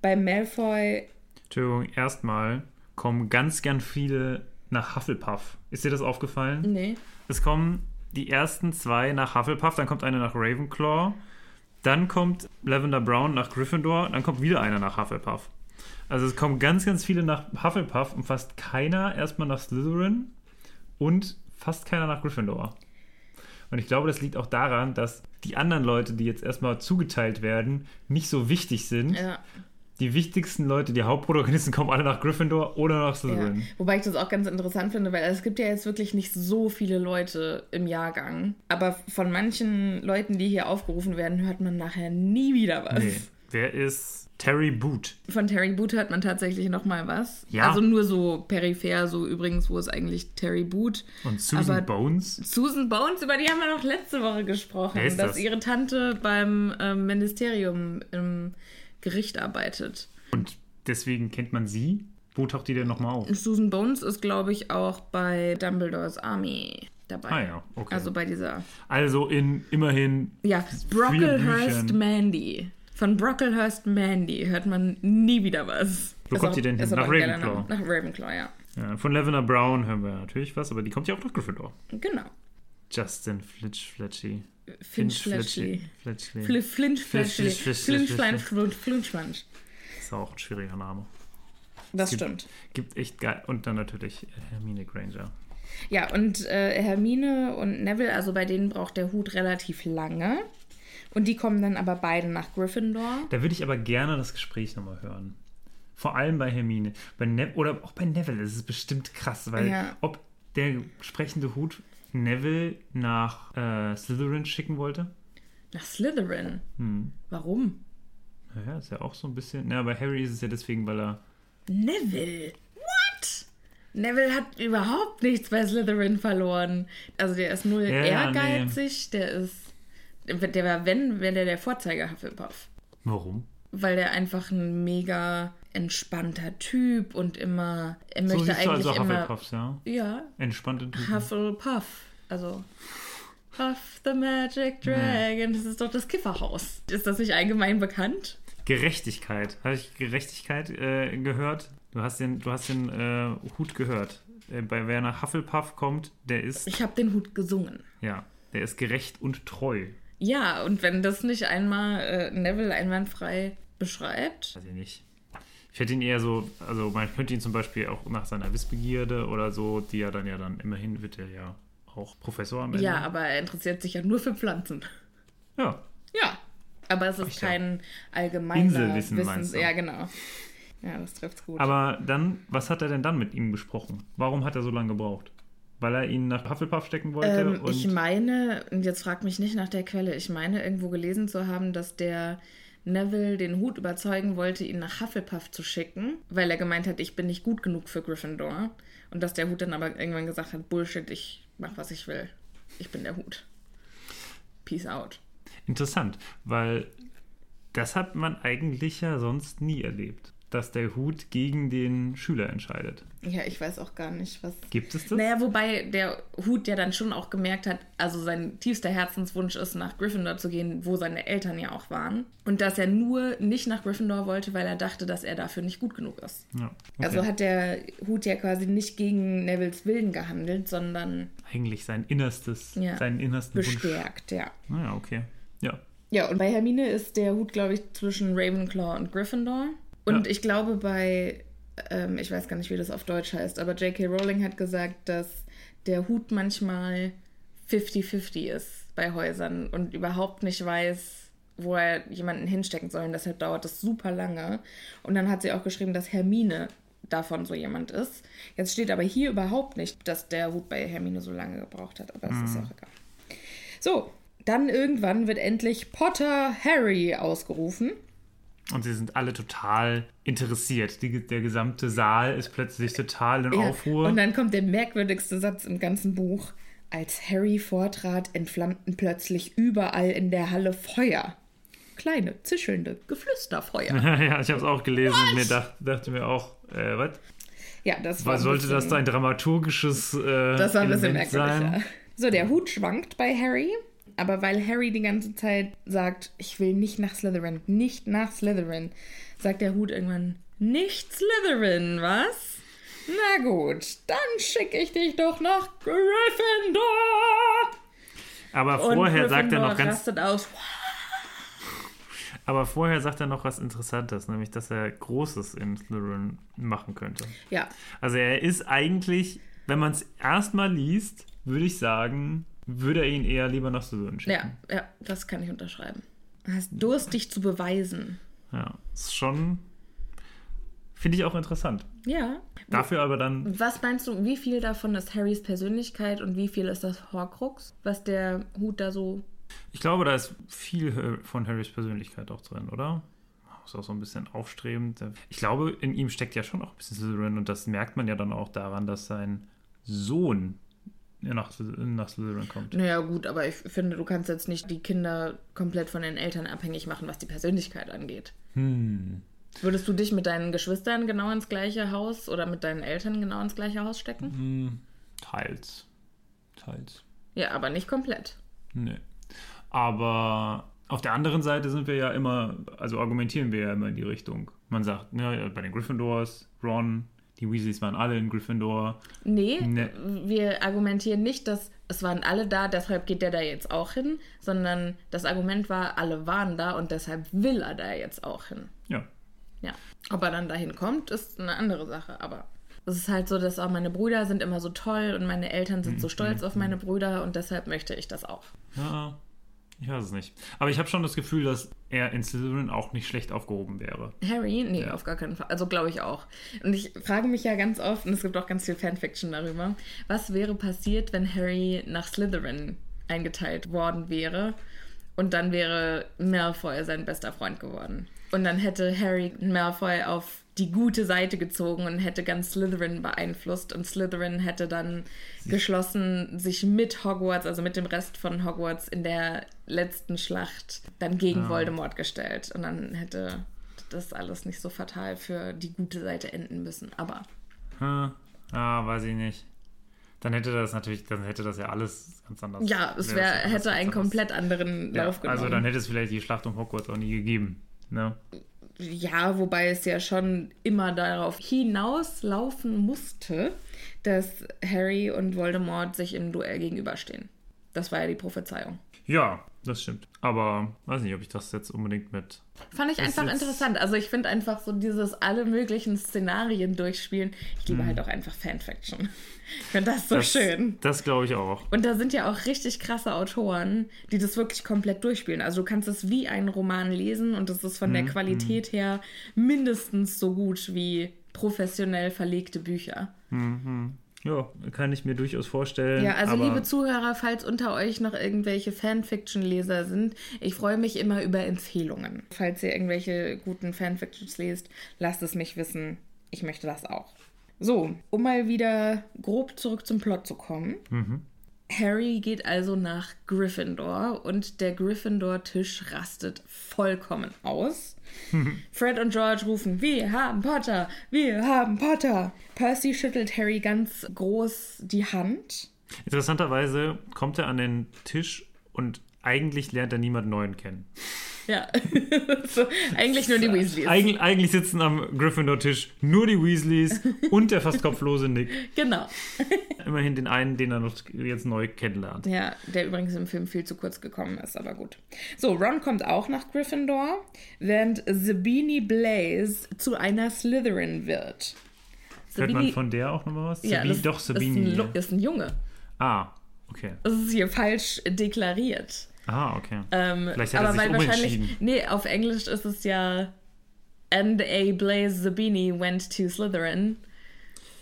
S1: Bei Malfoy,
S2: Entschuldigung, erstmal kommen ganz, ganz viele nach Hufflepuff. Ist dir das aufgefallen?
S1: nee,
S2: Es kommen die ersten zwei nach Hufflepuff, dann kommt eine nach Ravenclaw, dann kommt Lavender Brown nach Gryffindor, dann kommt wieder einer nach Hufflepuff. Also es kommen ganz, ganz viele nach Hufflepuff und fast keiner erstmal nach Slytherin und fast keiner nach Gryffindor. Und ich glaube, das liegt auch daran, dass die anderen Leute, die jetzt erstmal zugeteilt werden, nicht so wichtig sind.
S1: ja.
S2: Die wichtigsten Leute, die Hauptprotagonisten, kommen alle nach Gryffindor oder nach
S1: Ja.
S2: Slytherin.
S1: Wobei ich das auch ganz interessant finde, weil es gibt ja jetzt wirklich nicht so viele Leute im Jahrgang. Aber von manchen Leuten, die hier aufgerufen werden, hört man nachher nie wieder was.
S2: Nee. Wer ist Terry Boot?
S1: Von Terry Boot hört man tatsächlich noch mal was.
S2: Ja.
S1: Also nur so peripher, so übrigens, wo ist eigentlich Terry Boot?
S2: Und Susan
S1: Aber-
S2: Bones?
S1: Susan Bones, über die haben wir noch letzte Woche gesprochen, dass
S2: das?
S1: ihre Tante beim ähm, Ministerium im Gericht arbeitet.
S2: Und deswegen kennt man sie. Wo taucht die denn nochmal auf?
S1: Susan Bones ist, glaube ich, auch bei Dumbledores Army dabei.
S2: Ah ja, okay.
S1: Also bei dieser.
S2: Also in immerhin
S1: Ja, Brocklehurst. Mandy. Von Brocklehurst Mandy hört man nie wieder was.
S2: Wo
S1: Ist
S2: kommt
S1: auch-
S2: die denn hin? Nach Ravenclaw?
S1: Name. Nach Ravenclaw, ja.
S2: Ja, von Lavender Brown hören wir natürlich was, aber die kommt ja auch nach Gryffindor.
S1: Genau.
S2: Justin Flitch Fletchy.
S1: Finch Fletchley.
S2: Fletchley.
S1: Fl- Flint Fletchley.
S2: Fletchley. Ist auch ein schwieriger Name.
S1: Das
S2: gibt-
S1: stimmt.
S2: Gibt echt geil. Und dann natürlich Hermine Granger.
S1: Ja, und äh, Hermine und Neville, also bei denen braucht der Hut relativ lange. Und die kommen dann aber beide nach Gryffindor.
S2: Da würde ich aber gerne das Gespräch nochmal hören. Vor allem bei Hermine. Bei ne oder auch bei Neville ist es bestimmt krass, weil
S1: Ja.
S2: ob der sprechende Hut Neville nach äh, Slytherin schicken wollte.
S1: Nach Slytherin.
S2: Hm.
S1: Warum?
S2: Naja, ist ja auch so ein bisschen. Na, bei Harry ist es ja deswegen, weil er.
S1: Neville. What? Neville hat überhaupt nichts bei Slytherin verloren. Also der ist null
S2: Ja,
S1: ehrgeizig, der ist. Der war, wenn, wenn der der Vorzeige Hufflepuff.
S2: Warum?
S1: Weil der einfach ein mega entspannter Typ und immer. Er
S2: So
S1: möchte
S2: siehst du
S1: eigentlich
S2: also
S1: immer.
S2: Ja?
S1: Ja,
S2: Entspannte Typen.
S1: Hufflepuff. Also. Puff the Magic Dragon. Das ist doch das Kifferhaus. Ist das nicht allgemein bekannt?
S2: Gerechtigkeit. Habe ich Gerechtigkeit äh, gehört? Du hast den, du hast den äh, Hut gehört. Äh, bei wer nach Hufflepuff kommt, der ist,
S1: Ich habe den Hut gesungen.
S2: ja, der ist gerecht und treu.
S1: Ja, und wenn das nicht einmal äh, Neville einwandfrei beschreibt.
S2: Weiß ich nicht. Ich hätte ihn eher so, also man könnte ihn zum Beispiel auch nach seiner Wissbegierde oder so, die ja dann ja dann immerhin wird er ja auch Professor am Ende.
S1: Ja, aber er interessiert sich ja nur für Pflanzen.
S2: Ja.
S1: Ja. Aber es ist
S2: Ach ja.
S1: kein allgemeiner
S2: Inselwissen meinst du?
S1: Ja, genau. Ja, das trifft's gut.
S2: Aber dann, was hat er denn dann mit ihm besprochen? Warum hat er so lange gebraucht? Weil er ihn nach Hufflepuff stecken wollte
S1: ähm,
S2: und
S1: ich meine, und jetzt frag mich nicht nach der Quelle, ich meine irgendwo gelesen zu haben, dass der Neville den Hut überzeugen wollte, ihn nach Hufflepuff zu schicken, weil er gemeint hat, ich bin nicht gut genug für Gryffindor. Und dass der Hut dann aber irgendwann gesagt hat, Bullshit, ich mach, was ich will. Ich bin der Hut. Peace out.
S2: interessant, weil das hat man eigentlich ja sonst nie erlebt, dass der Hut gegen den Schüler entscheidet.
S1: Ja, ich weiß auch gar nicht, was.
S2: Gibt es das?
S1: Naja, wobei der Hut ja dann schon auch gemerkt hat, also sein tiefster Herzenswunsch ist, nach Gryffindor zu gehen, wo seine Eltern ja auch waren. Und dass er nur nicht nach Gryffindor wollte, weil er dachte, dass er dafür nicht gut genug ist.
S2: Ja, okay.
S1: Also hat der Hut ja quasi nicht gegen Nevilles Willen gehandelt, sondern
S2: eigentlich sein Innerstes,
S1: Ja.
S2: seinen innersten Wunsch.
S1: bestärkt, ja.
S2: Naja, okay. Ja.
S1: Ja, und bei Hermine ist der Hut, glaube ich, zwischen Ravenclaw und Gryffindor. Und
S2: Ja.
S1: ich glaube, bei, ähm, ich weiß gar nicht, wie das auf Deutsch heißt, aber J.K. Rowling hat gesagt, dass der Hut manchmal 50-50 ist bei Häusern und überhaupt nicht weiß, wo er jemanden hinstecken soll. Und deshalb dauert das super lange. Und dann hat sie auch geschrieben, dass Hermine davon so jemand ist. Jetzt steht aber hier überhaupt nicht, dass der Hut bei Hermine so lange gebraucht hat, aber es ist auch egal. So, dann irgendwann wird endlich Potter Harry ausgerufen.
S2: Und sie sind alle total interessiert. Die, der gesamte Saal ist plötzlich total in
S1: Ja,
S2: Aufruhr.
S1: Und dann kommt der merkwürdigste Satz im ganzen Buch. Als Harry vortrat, entflammten plötzlich überall in der Halle Feuer. Kleine, zischelnde Geflüsterfeuer. (laughs)
S2: ja, ich habe es auch gelesen und mir dacht, dachte mir auch, äh, was?
S1: Ja, das war
S2: sollte das
S1: bisschen-
S2: da ein dramaturgisches äh,
S1: Das war ein bisschen merkwürdig,
S2: sein?
S1: So, der Hut schwankt bei Harry, aber weil Harry die ganze Zeit sagt, ich will nicht nach Slytherin, nicht nach Slytherin, sagt der Hut irgendwann, nicht Slytherin, was? Na gut, dann schicke ich dich doch nach Gryffindor.
S2: Aber vorher sagt er
S1: Gryffindor
S2: noch ganz,
S1: aus.
S2: aber vorher sagt er noch was Interessantes, nämlich, dass er Großes in Slytherin machen könnte.
S1: Ja,
S2: Also er ist eigentlich, wenn man es erstmal liest, würde ich sagen, würde er ihn eher lieber nach Slytherin schicken.
S1: ja, ja, das kann ich unterschreiben. Du hast Durst, dich zu beweisen.
S2: Ja, ist schon, finde ich auch interessant.
S1: Ja.
S2: Dafür aber dann,
S1: Was meinst du, wie viel davon ist Harrys Persönlichkeit und wie viel ist das Horcrux, was der Hut da so
S2: ich glaube, da ist viel von Harrys Persönlichkeit auch drin, oder? Ist auch so ein bisschen aufstrebend. Ich glaube, in ihm steckt ja schon auch ein bisschen Slytherin und das merkt man ja dann auch daran, dass sein Sohn nach, nach Slytherin kommt.
S1: Naja, gut, aber ich finde, du kannst jetzt nicht die Kinder komplett von den Eltern abhängig machen, was die Persönlichkeit angeht.
S2: Hm.
S1: Würdest du dich mit deinen Geschwistern genau ins gleiche Haus oder mit deinen Eltern genau ins gleiche Haus stecken?
S2: Teils. Teils.
S1: Ja, aber nicht komplett.
S2: Nee. Aber auf der anderen Seite sind wir ja immer, also argumentieren wir ja immer in die Richtung. Man sagt, ne, bei den Gryffindors, Ron, die Weasleys waren alle in Gryffindor.
S1: Nee,
S2: Nee.
S1: wir argumentieren nicht, dass es waren alle da, deshalb geht der da jetzt auch hin, sondern das Argument war, alle waren da und deshalb will er da jetzt auch hin.
S2: Ja.
S1: Ja. Ob er dann dahin kommt, ist eine andere Sache, aber es ist halt so, dass auch meine Brüder sind immer so toll und meine Eltern sind so stolz auf meine Brüder und deshalb möchte ich das auch.
S2: Ja, ich weiß es nicht. Aber ich habe schon das Gefühl, dass er in Slytherin auch nicht schlecht aufgehoben wäre.
S1: Harry? Nee, auf gar keinen Fall. Also glaube ich auch. Und ich frage mich ja ganz oft, und es gibt auch ganz viel Fanfiction darüber, was wäre passiert, wenn Harry nach Slytherin eingeteilt worden wäre und dann wäre Malfoy sein bester Freund geworden. Und dann hätte Harry Malfoy auf die gute Seite gezogen und hätte ganz Slytherin beeinflusst und Slytherin hätte dann geschlossen sich mit Hogwarts, also mit dem Rest von Hogwarts in der letzten Schlacht dann gegen Voldemort gestellt und dann hätte das alles nicht so fatal für die gute Seite enden müssen. Aber
S2: Hm, ah, weiß ich nicht. Dann hätte das natürlich, dann hätte das ja alles ganz anders.
S1: ja, es
S2: wäre
S1: wär,
S2: alles
S1: hätte einen
S2: anders.
S1: komplett anderen
S2: Ja,
S1: Lauf genommen.
S2: also dann hätte es vielleicht die Schlacht um Hogwarts auch nie gegeben. Ne?
S1: Ja, wobei es ja schon immer darauf hinauslaufen musste, dass Harry und Voldemort sich im Duell gegenüberstehen. Das war ja die Prophezeiung.
S2: Ja, das stimmt. Aber weiß nicht, ob ich das jetzt unbedingt mit.
S1: Fand ich einfach interessant. Also ich finde einfach so dieses alle möglichen Szenarien durchspielen. Ich liebe halt auch einfach Fanfiction. (laughs) Ich finde das so
S2: Hm. das,
S1: schön.
S2: Das glaube ich auch.
S1: Und da sind ja auch richtig krasse Autoren, die das wirklich komplett durchspielen. Also du kannst es wie einen Roman lesen und es ist von
S2: Mhm,
S1: der Qualität her mindestens so gut wie professionell verlegte Bücher.
S2: Ja, kann ich mir durchaus vorstellen.
S1: Ja, also liebe Zuhörer, falls unter euch noch irgendwelche Fanfiction-Leser sind, ich freue mich immer über Empfehlungen. Falls ihr irgendwelche guten Fanfictions lest, lasst es mich wissen. Ich möchte das auch. So, um mal wieder grob zurück zum Plot zu kommen. Harry geht also nach Gryffindor und der Gryffindor-Tisch rastet vollkommen aus. (laughs) Fred und George rufen, wir haben Potter, wir haben Potter. Percy schüttelt Harry ganz groß die Hand.
S2: interessanterweise kommt er an den Tisch und eigentlich lernt er niemand Neuen kennen.
S1: Ja. (laughs) so, eigentlich nur die Weasleys.
S2: Eig eigentlich sitzen am Gryffindor-Tisch nur die Weasleys (laughs) und der fast kopflose Nick.
S1: Genau. (laughs)
S2: Immerhin den einen, den er noch jetzt neu kennenlernt.
S1: Ja, der übrigens im Film viel zu kurz gekommen ist, aber gut. So, Ron kommt auch nach Gryffindor, während Sabini Blaze zu einer Slytherin wird.
S2: Hört man von der auch nochmal was?
S1: ja,
S2: Sabi-
S1: das,
S2: Doch,
S1: Ist
S2: Sabini.
S1: ein, Lu- ist ein Junge.
S2: Ah, okay.
S1: Das ist hier falsch deklariert.
S2: Ah, okay.
S1: Ähm,
S2: Vielleicht hat er
S1: aber
S2: sich
S1: weil wahrscheinlich. Nee, auf Englisch ist es ja. And a Blaze Zabini went to Slytherin.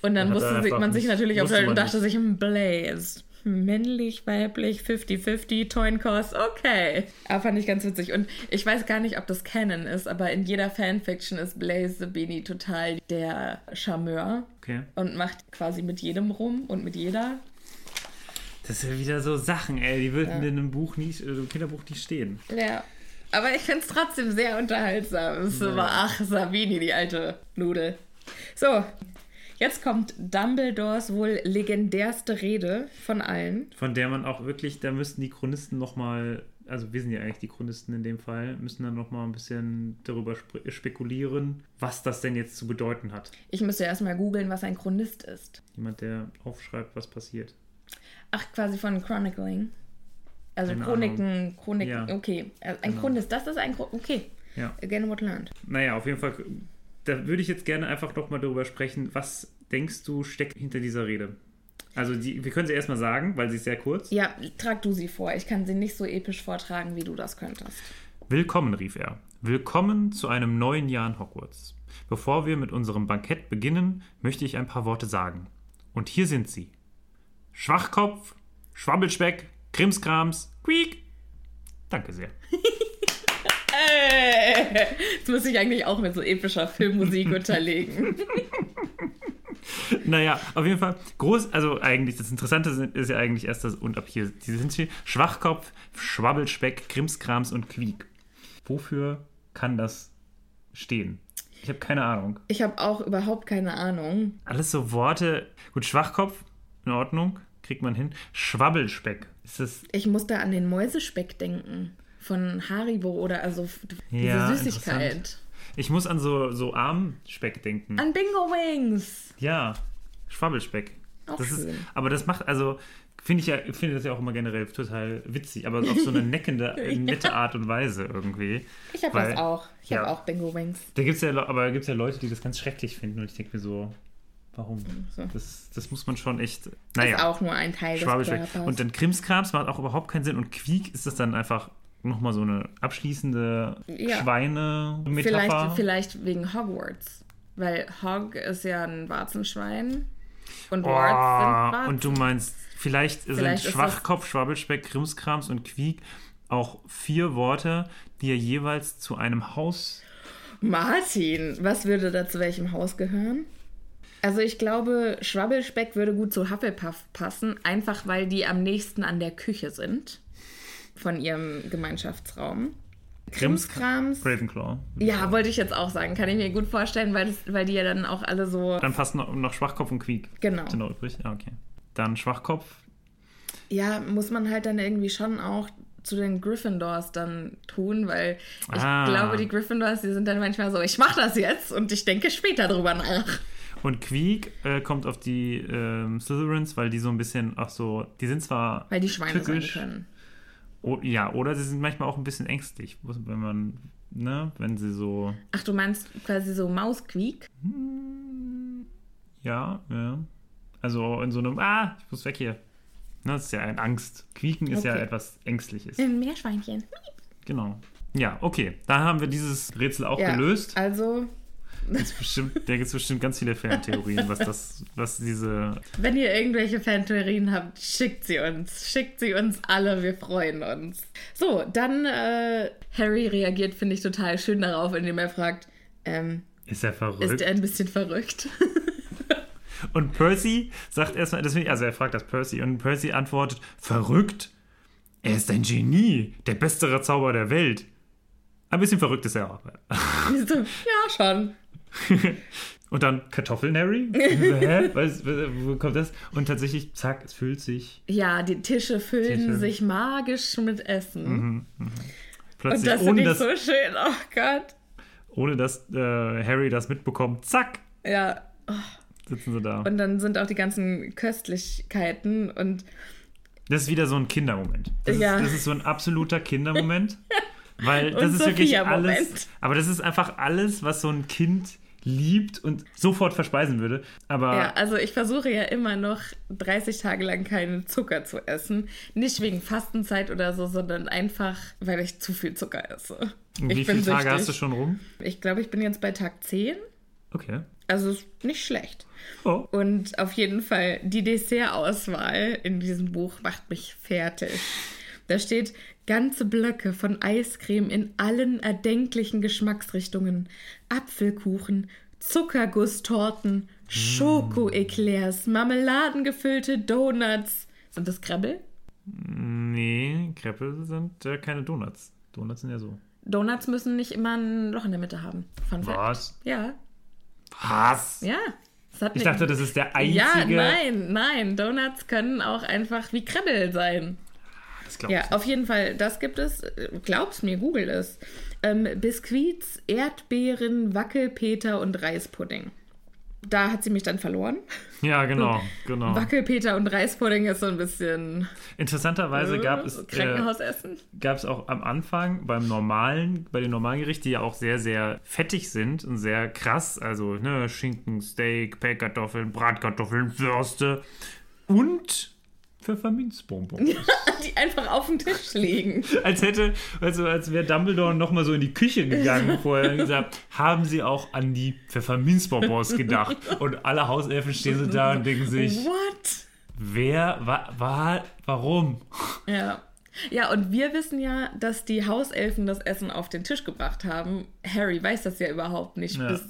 S1: Und dann
S2: er
S1: musste sich, man sich natürlich aufstellen und dachte sich, hm, Blaze. Männlich, weiblich, 50-50, Toinkos, okay. Aber fand ich ganz witzig. Und ich weiß gar nicht, ob das Canon ist, aber in jeder Fanfiction ist Blaze Zabini total der Charmeur
S2: okay.
S1: und macht quasi mit jedem rum und mit jeder.
S2: Das sind wieder so Sachen, ey, die würden in einem Buch nicht, äh, im Kinderbuch nicht stehen.
S1: Ja. Aber ich finde es trotzdem sehr unterhaltsam. Es war, ach, Sabini, die alte Nudel. So, jetzt kommt Dumbledores wohl legendärste Rede von allen.
S2: Von der man auch wirklich, da müssten die Chronisten nochmal, also wir sind ja eigentlich die Chronisten in dem Fall, müssen dann nochmal ein bisschen darüber spe spekulieren, was das denn jetzt zu bedeuten hat.
S1: Ich müsste erstmal googeln, was ein Chronist ist.
S2: Jemand, der aufschreibt, was passiert.
S1: Ach, quasi von Chronicling. Also
S2: Keine
S1: Chroniken, Chroniken,
S2: Ja.
S1: okay. Also ein
S2: Genau.
S1: Chronist, das ist ein Chronist, okay.
S2: Ja.
S1: Again what learned.
S2: Naja, auf jeden Fall, da würde ich jetzt gerne einfach nochmal darüber sprechen, was denkst du steckt hinter dieser Rede? Also die, wir können sie erstmal sagen, weil sie ist sehr kurz.
S1: Ja, trag du sie vor. Ich kann sie nicht so episch vortragen, wie du das könntest.
S2: Willkommen, rief er. Willkommen zu einem neuen Jahr in Hogwarts. Bevor wir mit unserem Bankett beginnen, möchte ich ein paar Worte sagen. Und hier sind sie. Schwachkopf, Schwabbelspeck, Krimskrams, Quiek. Danke sehr.
S1: Äh, das muss ich eigentlich auch mit so epischer Filmmusik (laughs) unterlegen.
S2: Naja, auf jeden Fall groß, also eigentlich das Interessante ist ja eigentlich erst das und ab hier, die sind hier Schwachkopf, Schwabbelspeck, Krimskrams und Quiek. Wofür kann das stehen? Ich habe keine Ahnung.
S1: Ich habe auch überhaupt keine Ahnung.
S2: Alles so Worte. Gut, Schwachkopf, in Ordnung, kriegt man hin. Schwabbelspeck, ist das.
S1: Ich muss da an den Mäusespeck denken. Von Haribo oder also diese
S2: Ja,
S1: Süßigkeit.
S2: Ich muss an so, so Armspeck denken.
S1: An Bingo Wings.
S2: Ja, Schwabbelspeck.
S1: Auch
S2: das ist,
S1: schön.
S2: aber das macht, also finde ich ja, finde das ja auch immer generell total witzig, aber auf so eine (laughs) neckende, nette Art und Weise irgendwie.
S1: Ich habe das auch. Ich
S2: ja.
S1: habe auch Bingo Wings.
S2: Da gibt's ja, aber gibt es ja Leute, die das ganz schrecklich finden und ich denke mir so, warum?
S1: So.
S2: Das, das muss man schon echt.
S1: Ist
S2: Naja,
S1: auch nur ein Teil des. Körpers.
S2: Und dann Krimskrams macht auch überhaupt keinen Sinn und Quiek ist das dann einfach nochmal so eine abschließende
S1: Ja.
S2: Schweine-Metapher.
S1: vielleicht, vielleicht wegen Hogwarts. Weil Hog ist ja ein Warzenschwein. Und Warts sind
S2: Oh,
S1: Warzen.
S2: und du meinst, vielleicht,
S1: Vielleicht
S2: sind
S1: ist
S2: Schwachkopf, Schwabbelspeck, Krimskrams und Quiek auch vier Worte, die ja jeweils zu einem Haus.
S1: Martin, was würde da zu welchem Haus gehören? Also ich glaube, Schwabbelspeck würde gut zu Hufflepuff passen, einfach weil die am nächsten an der Küche sind von ihrem Gemeinschaftsraum. Krimskrams.
S2: Ravenclaw.
S1: Ja, wollte ich jetzt auch sagen. Kann ich mir gut vorstellen, weil, das, weil die ja dann auch alle so.
S2: Dann passt noch, noch Schwachkopf und Quiek.
S1: Genau.
S2: Sind noch übrig? Ja, okay. Dann Schwachkopf.
S1: Ja, muss man halt dann irgendwie schon auch zu den Gryffindors dann tun, weil ich
S2: Ah.
S1: glaube, die Gryffindors, die sind dann manchmal so, ich mache das jetzt und ich denke später drüber nach.
S2: Und Quiek äh, kommt auf die ähm, Slytherins, weil die so ein bisschen, ach so, die sind zwar
S1: Weil die Schweine
S2: tückisch,
S1: sein können.
S2: O, ja, oder sie sind manchmal auch ein bisschen ängstlich, wenn man, ne, wenn sie so,
S1: Ach, du meinst quasi so Mausquiek?
S2: ja, ja. Also in so einem, ah, ich muss weg hier. Ne, das ist ja ein Angst. Quieken ist ja
S1: Okay.
S2: etwas Ängstliches.
S1: Ein Meerschweinchen.
S2: Genau. Ja, okay. Da haben wir dieses Rätsel auch
S1: Ja,
S2: gelöst.
S1: also,
S2: Bestimmt, da gibt es bestimmt ganz viele Fantheorien, was das, was diese.
S1: wenn ihr irgendwelche Fantheorien habt, schickt sie uns. Schickt sie uns alle, wir freuen uns. So, dann äh, Harry reagiert, finde ich, total schön darauf, indem er fragt, ähm,
S2: Ist er verrückt?
S1: ist er ein bisschen verrückt? (laughs)
S2: Und Percy sagt erstmal, deswegen, also er fragt das Percy und Percy antwortet, verrückt? Er ist ein Genie, der beste Zauberer der Welt. Ein bisschen verrückt ist er auch.
S1: Ich ja, schon. (laughs)
S2: Und dann Kartoffeln, Harry? (laughs) Hä? Was, wo kommt das? Und tatsächlich, zack, es füllt sich.
S1: Ja, die Tische füllen
S2: Tische.
S1: sich magisch mit Essen.
S2: plötzlich,
S1: Und das
S2: ohne,
S1: finde ich
S2: dass,
S1: so schön. Oh Gott.
S2: ohne dass äh, Harry das mitbekommt, zack,
S1: Ja.
S2: sitzen sie da.
S1: Und dann sind auch die ganzen Köstlichkeiten und
S2: Das ist wieder so ein Kindermoment. Das,
S1: Ja.
S2: ist, das ist so ein absoluter Kindermoment. (laughs) Weil das ist wirklich alles. Aber das ist einfach alles, was so ein Kind liebt und sofort verspeisen würde. Aber
S1: Ja, also ich versuche ja immer noch 30 Tage lang keinen Zucker zu essen. Nicht wegen Fastenzeit oder so, sondern einfach, weil ich zu viel Zucker esse.
S2: wie
S1: ich
S2: viele
S1: bin
S2: Tage
S1: süchtig.
S2: hast du schon rum?
S1: Ich glaube, ich bin jetzt bei Tag 10.
S2: Okay.
S1: Also ist nicht schlecht.
S2: Oh.
S1: Und auf jeden Fall, die Dessertauswahl in diesem Buch macht mich fertig. Da steht ganze Blöcke von Eiscreme in allen erdenklichen Geschmacksrichtungen. Apfelkuchen, Zuckergusstorten, Schokoeklärs, marmeladengefüllte Donuts. Sind das Krabbel?
S2: Nee, Kreppe sind äh, keine Donuts. Donuts sind ja so.
S1: Donuts müssen nicht immer ein Loch in der Mitte haben. Fun Fact.
S2: Was?
S1: Ja,
S2: Was?
S1: ja.
S2: Ich dachte, das ist der einzige.
S1: Ja, nein, nein. Donuts können auch einfach wie Krabbel sein.
S2: Das glaub
S1: Ja,
S2: ich.
S1: auf jeden Fall, das gibt es. Glaub's mir, google es. Ähm, Biskuits, Erdbeeren, Wackelpeter und Reispudding. Da hat sie mich dann verloren.
S2: ja, genau, (laughs) genau.
S1: Wackelpeter und Reispudding ist so ein bisschen
S2: Interessanterweise gab es,
S1: äh,
S2: äh,
S1: Krankenhausessen.
S2: gab es auch am Anfang beim normalen, bei den normalen Gerichten, die ja auch sehr, sehr fettig sind und sehr krass, also ne, Schinken, Steak, Pellkartoffeln, Bratkartoffeln, Würste und Pfefferminzbonbons. (laughs)
S1: die einfach auf den Tisch liegen.
S2: als hätte, also als wäre Dumbledore nochmal so in die Küche gegangen (laughs) vorher und gesagt, haben Sie auch an die Pfefferminzbonbons gedacht? Und alle Hauselfen stehen so da und denken sich,
S1: What?
S2: wer, wa, wa, warum?
S1: Ja. Ja, und wir wissen ja, dass die Hauselfen das Essen auf den Tisch gebracht haben. Harry weiß das ja überhaupt nicht
S2: Ja.
S1: bis,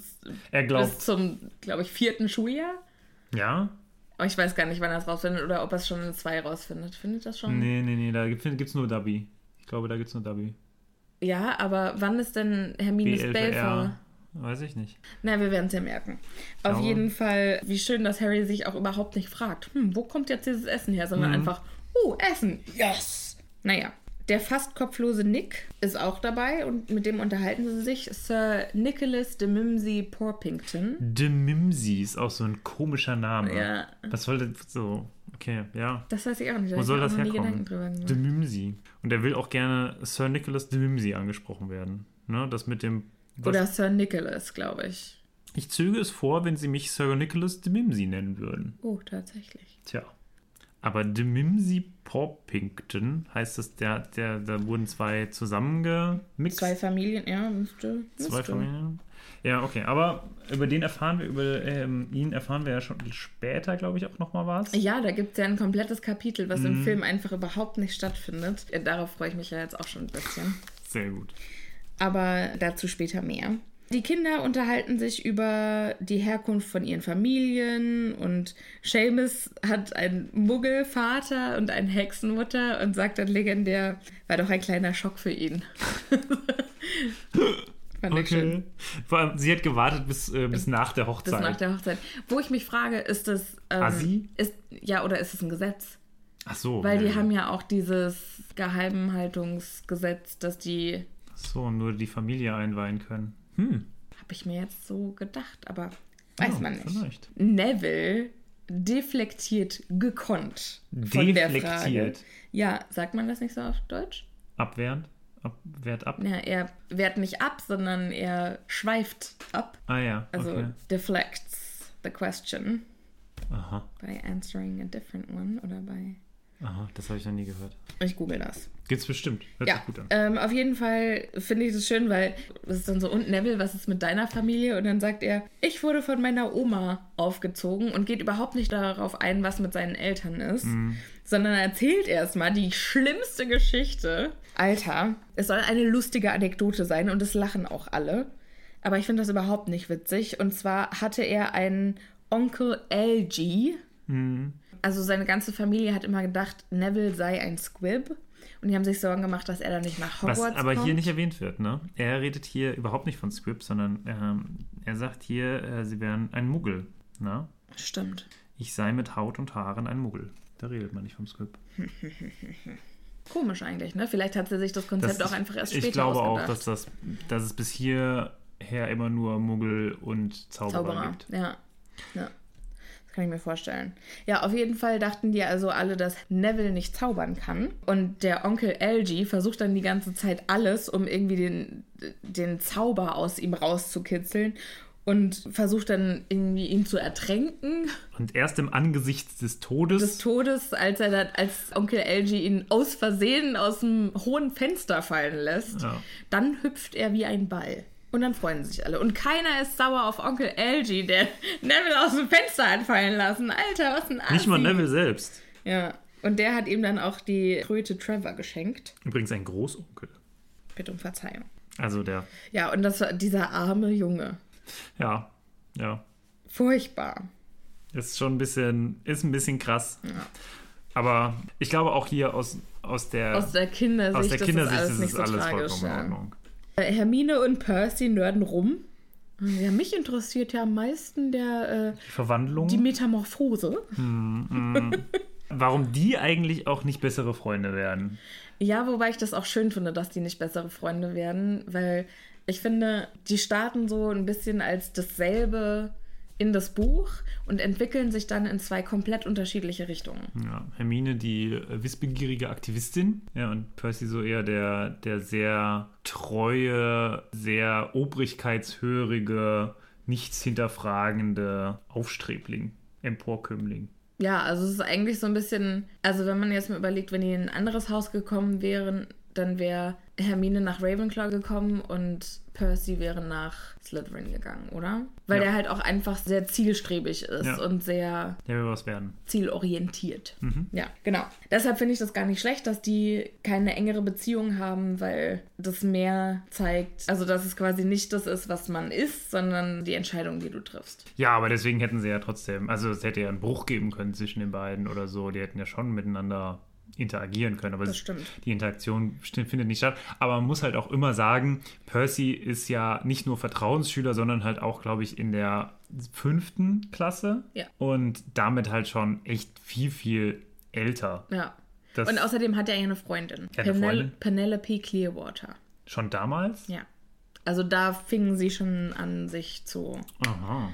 S2: Er
S1: bis
S2: glaubt,
S1: zum, glaube ich, vierten Schuljahr.
S2: ja?
S1: Aber ich weiß gar nicht, wann er es rausfindet oder ob er es schon in zwei rausfindet. Findet das schon?
S2: Nee, nee, nee, da gibt es nur Dubby. Ich glaube, da gibt es nur Dubby.
S1: Ja, aber wann ist denn Hermines Belfer?
S2: Weiß ich nicht.
S1: Na, wir werden es ja merken. Auf
S2: glaube-
S1: jeden Fall, wie schön, dass Harry sich auch überhaupt nicht fragt, hm, wo kommt jetzt dieses Essen her, sondern
S2: Mhm.
S1: einfach, oh, Essen, yes. Naja, der fast kopflose Nick ist auch dabei und mit dem unterhalten sie sich. Sir Nicholas de Mimsy Porpington.
S2: De Mimsy ist auch so ein komischer Name.
S1: Ja.
S2: Was soll das so? Okay, ja.
S1: Das weiß ich auch nicht.
S2: Wo soll das herkommen?
S1: Gedanken drüber gemacht.
S2: De Mimsy. Und er will auch gerne Sir Nicholas de Mimsy angesprochen werden. Ne, das mit dem.
S1: Oder Sir Nicholas, glaube ich.
S2: Ich zöge es vor, wenn sie mich Sir Nicholas de Mimsy nennen würden.
S1: Oh, tatsächlich.
S2: Tja. Aber de Mimsy Porpington heißt es, der, der, da wurden zwei zusammengemixt.
S1: Zwei Familien, ja, müsste. müsste.
S2: Zwei Familien. Ja, okay. Aber über den erfahren wir, über ähm, ihn erfahren wir ja schon später, glaube ich, auch nochmal was.
S1: Ja, da gibt es ja ein komplettes Kapitel, was
S2: Mhm.
S1: im Film einfach überhaupt nicht stattfindet. Ja, Darauf freue ich mich ja jetzt auch schon ein bisschen.
S2: Sehr gut.
S1: Aber dazu später mehr. Die Kinder unterhalten sich über die Herkunft von ihren Familien und Seamus hat einen Muggelvater und eine Hexenmutter und sagt dann legendär, war doch ein kleiner Schock für ihn. (laughs) Fand ich schön.
S2: Okay. Vor allem, sie hat gewartet bis, äh, bis nach der
S1: Bis
S2: Hochzeit.
S1: nach der Hochzeit. Wo ich mich frage, ist das. Ähm,
S2: Assi?
S1: Ist, ja, oder ist es ein Gesetz?
S2: Ach so.
S1: Weil die
S2: ja.
S1: haben ja auch dieses Geheimhaltungsgesetz, dass die.
S2: Ach so, nur die Familie einweihen können. Hm.
S1: Habe ich mir jetzt so gedacht, aber weiß
S2: Ja,
S1: man nicht.
S2: vielleicht.
S1: Neville deflektiert gekonnt von der Frage.
S2: Deflektiert.
S1: Ja, sagt man das nicht so auf Deutsch?
S2: Abwehrend? Ab, wehrt ab?
S1: Ja, er wehrt nicht ab, sondern er schweift ab.
S2: Ah ja.
S1: Also
S2: okay.
S1: deflects the question
S2: Aha.
S1: by answering a different one oder bei.
S2: Aha, das habe ich noch nie gehört.
S1: Ich google das.
S2: Gibt's bestimmt. Hört
S1: Ja,
S2: sich gut an.
S1: ähm, auf jeden Fall finde ich das schön, weil es ist dann so, und Neville, was ist mit deiner Familie? Und dann sagt er, ich wurde von meiner Oma aufgezogen und geht überhaupt nicht darauf ein, was mit seinen Eltern ist, sondern erzählt erstmal die schlimmste Geschichte. Alter, es soll eine lustige Anekdote sein und es lachen auch alle. Aber ich finde das überhaupt nicht witzig. Und zwar hatte er einen Onkel LG. Also seine ganze Familie hat immer gedacht, Neville sei ein Squib. Und die haben sich Sorgen gemacht, dass er dann nicht nach
S2: Was
S1: Hogwarts
S2: aber
S1: kommt.
S2: hier nicht erwähnt wird, ne? Er redet hier überhaupt nicht von Script, sondern ähm, er sagt hier, äh, sie wären ein Muggel. Ne?
S1: Stimmt.
S2: Ich sei mit Haut und Haaren ein Muggel. Da redet man nicht vom Script. (laughs)
S1: Komisch eigentlich, ne? Vielleicht hat sie sich das Konzept
S2: Das-
S1: auch einfach erst später
S2: Ich glaube auch, dass, das, dass es bis hierher immer nur Muggel und Zauberer,
S1: Zauberer.
S2: gibt.
S1: Ja. ja. Kann ich mir vorstellen. Ja, auf jeden Fall dachten die also alle, dass Neville nicht zaubern kann. Und der Onkel Algie versucht dann die ganze Zeit alles, um irgendwie den, den Zauber aus ihm rauszukitzeln. Und versucht dann irgendwie ihn zu ertränken
S2: Und erst im Angesicht des Todes
S1: des Todes, als er dann, als Onkel Algie ihn aus Versehen aus dem hohen Fenster fallen lässt,
S2: Ja.
S1: dann hüpft er wie ein Ball. Und dann freuen sich alle. Und keiner ist sauer auf Onkel Algie, der Neville aus dem Fenster hat fallen lassen. Alter, was ein Assi.
S2: Nicht mal Neville selbst.
S1: Ja. Und der hat ihm dann auch die Kröte Trevor geschenkt.
S2: Übrigens ein Großonkel.
S1: Bitte um Verzeihung.
S2: Also der,
S1: Ja, und das war dieser arme Junge.
S2: ja, ja.
S1: Furchtbar.
S2: Ist schon ein bisschen, ist ein bisschen krass. Aber ich glaube auch hier aus, aus der,
S1: Aus der Kindersicht,
S2: aus der Kindersicht
S1: ist alles
S2: ist
S1: so
S2: alles vollkommen in
S1: Ja.
S2: Ordnung.
S1: Äh, Hermine und Percy nörden rum. Ja, mich interessiert ja am meisten der, äh,
S2: Die Verwandlung.
S1: die Metamorphose. (laughs)
S2: warum die eigentlich auch nicht bessere Freunde werden.
S1: Ja, wobei ich das auch schön finde, dass die nicht bessere Freunde werden, weil ich finde, die starten so ein bisschen als dasselbe in das Buch und entwickeln sich dann in zwei komplett unterschiedliche Richtungen.
S2: Ja, Hermine, die äh, wissbegierige Aktivistin. Ja, und Percy so eher der, der sehr treue, sehr obrigkeitshörige, nichts hinterfragende Aufstrebling, Emporkömmling.
S1: Ja, also es ist eigentlich so ein bisschen, also wenn man jetzt mal überlegt, wenn die in ein anderes Haus gekommen wären, dann wäre Hermine nach Ravenclaw gekommen und Percy wäre nach Slytherin gegangen, oder? Weil
S2: Ja.
S1: der halt auch einfach sehr zielstrebig ist
S2: Ja.
S1: und sehr
S2: Der will was werden.
S1: zielorientiert. Ja, genau. Deshalb finde ich das gar nicht schlecht, dass die keine engere Beziehung haben, weil das mehr zeigt, also dass es quasi nicht das ist, was man ist, sondern die Entscheidung, die du triffst.
S2: Ja, aber deswegen hätten sie ja trotzdem, also es hätte ja einen Bruch geben können zwischen den beiden oder so. Die hätten ja schon miteinander interagieren können. Aber
S1: Das stimmt.
S2: die Interaktion findet nicht statt. Aber man muss halt auch immer sagen, Percy ist ja nicht nur Vertrauensschüler, sondern halt auch, glaube ich, in der fünften Klasse.
S1: Ja.
S2: Und damit halt schon echt viel, viel älter.
S1: Ja.
S2: Das-
S1: und außerdem hat er ja eine Freundin.
S2: Ja, eine
S1: Penel
S2: Freundin?
S1: Penelope Clearwater.
S2: Schon damals?
S1: Ja. Also da fingen sie schon an, sich zu
S2: Aha.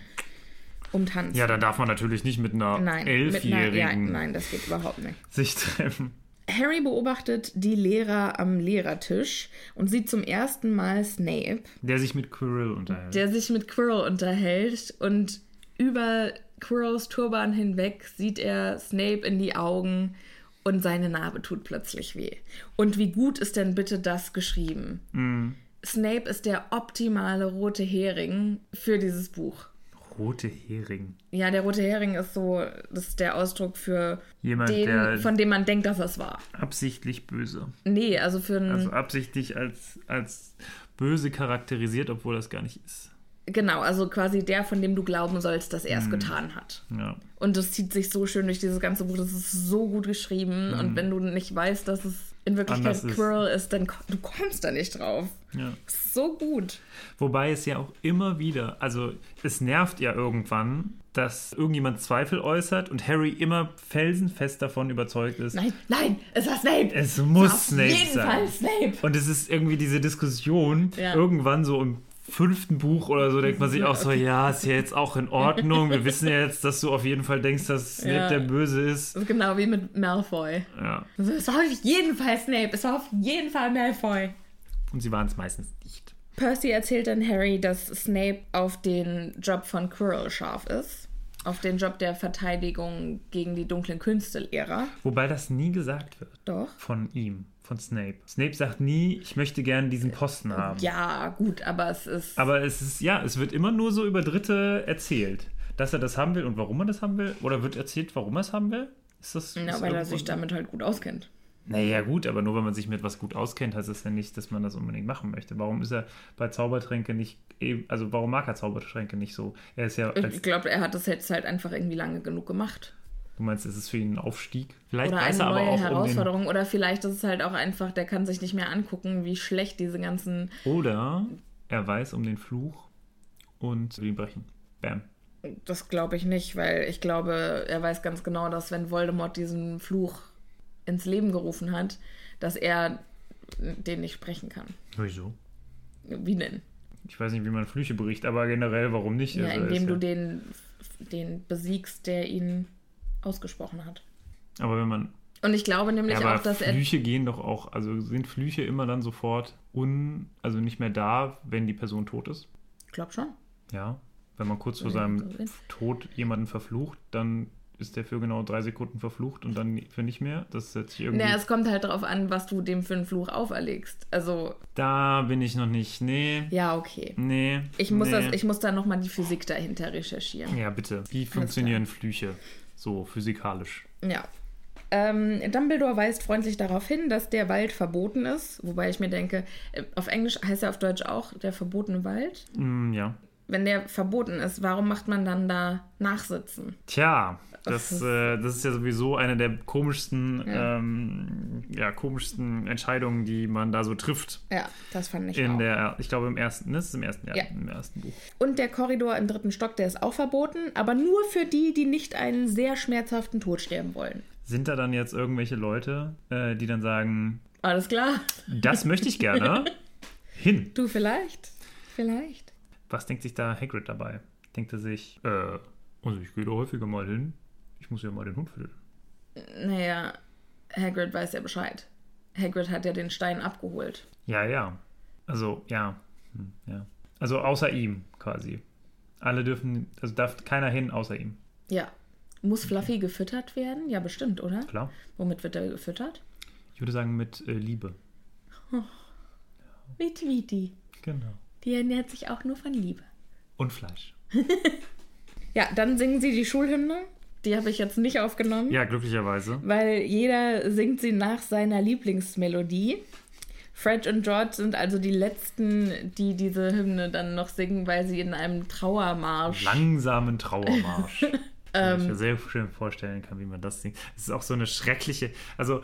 S1: Umtanzen.
S2: Ja, dann darf man natürlich nicht mit einer
S1: nein, mit einer, ja,
S2: Elfjährigen
S1: nein, das geht überhaupt nicht.
S2: sich treffen.
S1: Harry beobachtet die Lehrer am Lehrertisch und sieht zum ersten Mal Snape,
S2: Der sich mit Quirrell unterhält.
S1: der sich mit Quirrell unterhält und über Quirrells Turban hinweg sieht er Snape in die Augen und seine Narbe tut plötzlich weh. Und wie gut ist denn bitte das geschrieben? Snape ist der optimale rote Hering für dieses Buch.
S2: Rote Hering.
S1: Ja, der rote Hering ist so, das ist der Ausdruck für
S2: Jemand,
S1: den,
S2: der-
S1: von dem man denkt, dass es war.
S2: Absichtlich böse.
S1: Nee, also für einen,
S2: Also absichtlich als, als böse charakterisiert, obwohl das gar nicht ist.
S1: genau, also quasi der, von dem du glauben sollst, dass er es getan hat.
S2: Ja.
S1: Und das zieht sich so schön durch dieses ganze Buch, das ist so gut geschrieben. Und wenn du nicht weißt, dass es in Wirklichkeit.
S2: Anders ist.
S1: Quirrell ist, dann du kommst da nicht drauf.
S2: ja.
S1: So gut.
S2: Wobei es ja auch immer wieder, also es nervt ja irgendwann, dass irgendjemand Zweifel äußert und Harry immer felsenfest davon überzeugt ist.
S1: Nein, nein, es war Snape.
S2: Es muss
S1: war auf
S2: Snape
S1: jeden
S2: sein.
S1: Fall Snape.
S2: Und es ist irgendwie diese Diskussion,
S1: Ja.
S2: irgendwann so im fünften Buch oder so, denkt man sich auch so, ja, ist ja jetzt auch in Ordnung. Wir wissen ja jetzt, dass du auf jeden Fall denkst, dass Snape
S1: Ja.
S2: der Böse ist.
S1: Genau wie mit Malfoy.
S2: Ja.
S1: Also, es war auf jeden Fall Snape. Es war auf jeden Fall Malfoy.
S2: Und sie waren es meistens nicht.
S1: Percy erzählt dann Harry, dass Snape auf den Job von Quirrell scharf ist. Auf den Job der Verteidigung gegen die dunklen Künste-Lehrer.
S2: Wobei das nie gesagt wird.
S1: Doch.
S2: Von ihm, von Snape. Snape sagt nie, ich möchte gerne diesen Posten haben.
S1: Ja, gut, aber es ist.
S2: Aber es ist, ja, es wird immer nur so über Dritte erzählt, dass er das haben will und warum er das haben will. Oder wird erzählt, warum er es haben will? Ist das.
S1: na,
S2: ist
S1: weil er sich damit halt gut auskennt.
S2: Naja, gut, aber nur wenn man sich mit was gut auskennt, heißt das ja nicht, dass man das unbedingt machen möchte. Warum ist er bei Zaubertränke nicht, eben- also warum mag er Zaubertränke nicht so? Er ist ja,
S1: Ich glaube, er hat das jetzt halt einfach irgendwie lange genug gemacht.
S2: Du meinst, es ist für ihn ein Aufstieg? Vielleicht
S1: Oder
S2: weiß
S1: eine
S2: er aber
S1: neue
S2: auch um den,
S1: Herausforderung. Oder vielleicht ist es halt auch einfach, der kann sich nicht mehr angucken, wie schlecht diese ganzen.
S2: Oder er weiß um den Fluch und will ihn brechen. Bam.
S1: Das glaube ich nicht, weil ich glaube, er weiß ganz genau, dass wenn Voldemort diesen Fluch ins Leben gerufen hat, dass er den nicht sprechen kann.
S2: Wieso?
S1: Wie denn?
S2: Ich weiß nicht, wie man Flüche bricht, aber generell, warum nicht?
S1: Ja,
S2: Also,
S1: indem
S2: ist
S1: du
S2: ja-
S1: den, den besiegst, der ihn ausgesprochen hat.
S2: Aber wenn man.
S1: Und ich glaube nämlich
S2: Ja,
S1: auch, dass er.
S2: Flüche gehen doch auch. Also sind Flüche immer dann sofort un. Also nicht mehr da, wenn die Person tot ist?
S1: Ich glaube schon.
S2: Ja. Wenn man kurz vor seinem
S1: so.
S2: Tod jemanden verflucht, dann ist der für genau drei Sekunden verflucht und dann für nicht mehr. Das setzt sich irgendwie.
S1: Naja, es kommt halt darauf an, was du dem für einen Fluch auferlegst. Also,
S2: da bin ich noch nicht. Nee.
S1: ja, okay.
S2: Nee.
S1: Ich muss,
S2: nee.
S1: das, ich muss da nochmal die Physik dahinter recherchieren.
S2: Ja, bitte. Wie funktionieren Flüche? So physikalisch.
S1: Ja. Ähm, Dumbledore weist freundlich darauf hin, dass der Wald verboten ist. Wobei ich mir denke, äh, auf Englisch heißt er auf Deutsch auch der verbotene Wald.
S2: Mm, ja.
S1: Wenn der verboten ist, warum macht man dann da Nachsitzen?
S2: Tja, das, äh, das ist ja sowieso eine der komischsten,
S1: Ja.
S2: ähm, ja, komischsten Entscheidungen, die man da so trifft.
S1: Ja, das fand ich
S2: In
S1: auch.
S2: der, ich glaube im ersten, ne, das ist im ersten, ja,
S1: Ja.
S2: im ersten Buch.
S1: Und der Korridor im dritten Stock, der ist auch verboten, aber nur für die, die nicht einen sehr schmerzhaften Tod sterben wollen.
S2: Sind da dann jetzt irgendwelche Leute, äh, die dann sagen,
S1: Alles klar.
S2: das möchte ich gerne (laughs) hin?
S1: Du vielleicht? Vielleicht.
S2: Was denkt sich da Hagrid dabei? Denkt er sich, äh, also ich gehe da häufiger mal hin, ich muss ja mal den Hund füttern.
S1: Naja, Hagrid weiß ja Bescheid. Hagrid hat ja den Stein abgeholt.
S2: Ja, ja. Also, ja. Hm, ja. Also außer ihm quasi. Alle dürfen, also darf keiner hin außer ihm.
S1: Ja. Muss Fluffy gefüttert werden? Ja, bestimmt, oder?
S2: Klar.
S1: Womit wird er gefüttert?
S2: Ich würde sagen mit äh, Liebe.
S1: Wie Tweety.
S2: Genau.
S1: Die ernährt sich auch nur von Liebe.
S2: Und Fleisch. (laughs)
S1: Ja, dann singen sie die Schulhymne. Die habe ich jetzt nicht aufgenommen,
S2: Ja, glücklicherweise.
S1: weil jeder singt sie nach seiner Lieblingsmelodie. Fred und George sind also die letzten, die diese Hymne dann noch singen, weil sie in einem Trauermarsch.
S2: Langsamen Trauermarsch. (laughs)
S1: Ähm.
S2: ich mir sehr schön vorstellen kann, wie man das singt. Es ist auch so eine schreckliche. Also,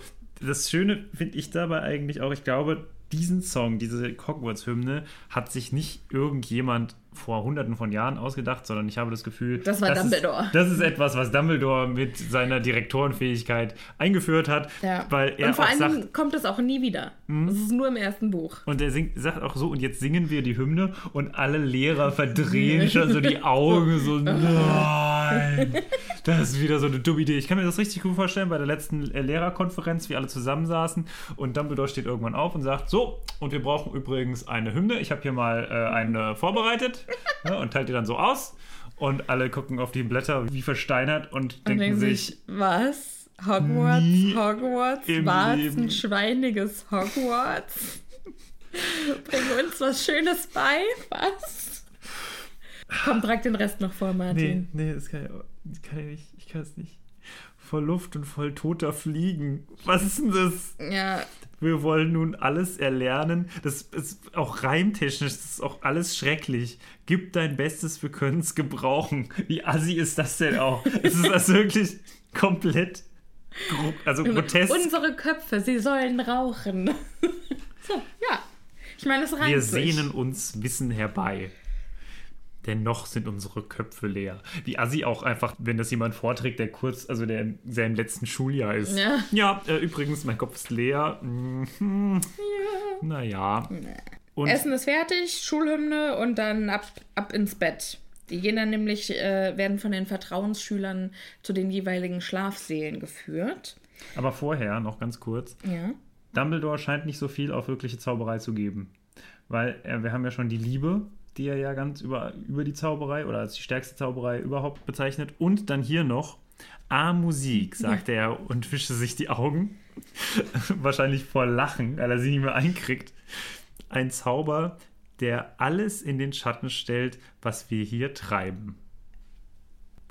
S2: das Schöne finde ich dabei eigentlich auch, ich glaube, diesen Song, diese Hogwarts-Hymne, hat sich nicht irgendjemand vor hunderten von Jahren ausgedacht, sondern ich habe das Gefühl,
S1: Das war Dumbledore.
S2: Ist, das ist etwas, was Dumbledore mit seiner Direktorenfähigkeit eingeführt hat,
S1: Ja.
S2: weil er
S1: und vor allem
S2: sagt,
S1: kommt es auch nie wieder. Es ist nur im ersten Buch.
S2: Und er singt, sagt auch so, und jetzt singen wir die Hymne und alle Lehrer verdrehen schon so die Augen, so, (laughs) nein, das ist wieder so eine dumme Idee. Ich kann mir das richtig gut vorstellen bei der letzten äh, Lehrerkonferenz, wie alle zusammensaßen und Dumbledore steht irgendwann auf und sagt, so, und wir brauchen übrigens eine Hymne. Ich habe hier mal äh, eine vorbereitet ja, und teilt die dann so aus. Und alle gucken auf die Blätter wie versteinert und
S1: Und
S2: denken
S1: denken
S2: sich,
S1: sich, was? Hogwarts? Hogwarts? War es ein schweiniges Hogwarts? Bring uns was Schönes bei? Was? Komm, trag den Rest noch vor,
S2: Nee,
S1: Martin.
S2: nee, das kann ich, das kann ich nicht. Ich kann es nicht. Voll Luft und voll toter Fliegen. Was ist denn das?
S1: Ja,
S2: Wir wollen nun alles erlernen. Das ist auch reimtechnisch, das ist auch alles schrecklich. Gib dein Bestes, wir können es gebrauchen. Wie assi ist das denn auch? Es (laughs) ist das wirklich komplett also grotesk.
S1: unsere Köpfe, sie sollen rauchen. (laughs) so, ja. Ich meine, es reimt
S2: Wir
S1: sich.
S2: sehnen uns Wissen herbei. Denn noch sind unsere Köpfe leer. Wie Assi auch einfach, wenn das jemand vorträgt, der kurz, also der in seinem letzten Schuljahr ist.
S1: Ja.
S2: Ja, äh, übrigens, mein Kopf ist leer. Mhm. Naja. Und
S1: Essen ist fertig, Schulhymne und dann ab, ab ins Bett. Die gehen dann nämlich, äh, werden von den Vertrauensschülern zu den jeweiligen Schlafsälen geführt.
S2: aber vorher noch ganz kurz.
S1: Ja.
S2: Dumbledore scheint nicht so viel auf wirkliche Zauberei zu geben. Weil äh, wir haben ja schon die Liebe, die er ja ganz über, über die Zauberei oder als die stärkste Zauberei überhaupt bezeichnet. Und dann hier noch A Musik, sagt er und wischte sich die Augen. (laughs) Wahrscheinlich vor Lachen, weil er sie nicht mehr einkriegt. Ein Zauber, der alles in den Schatten stellt, was wir hier treiben.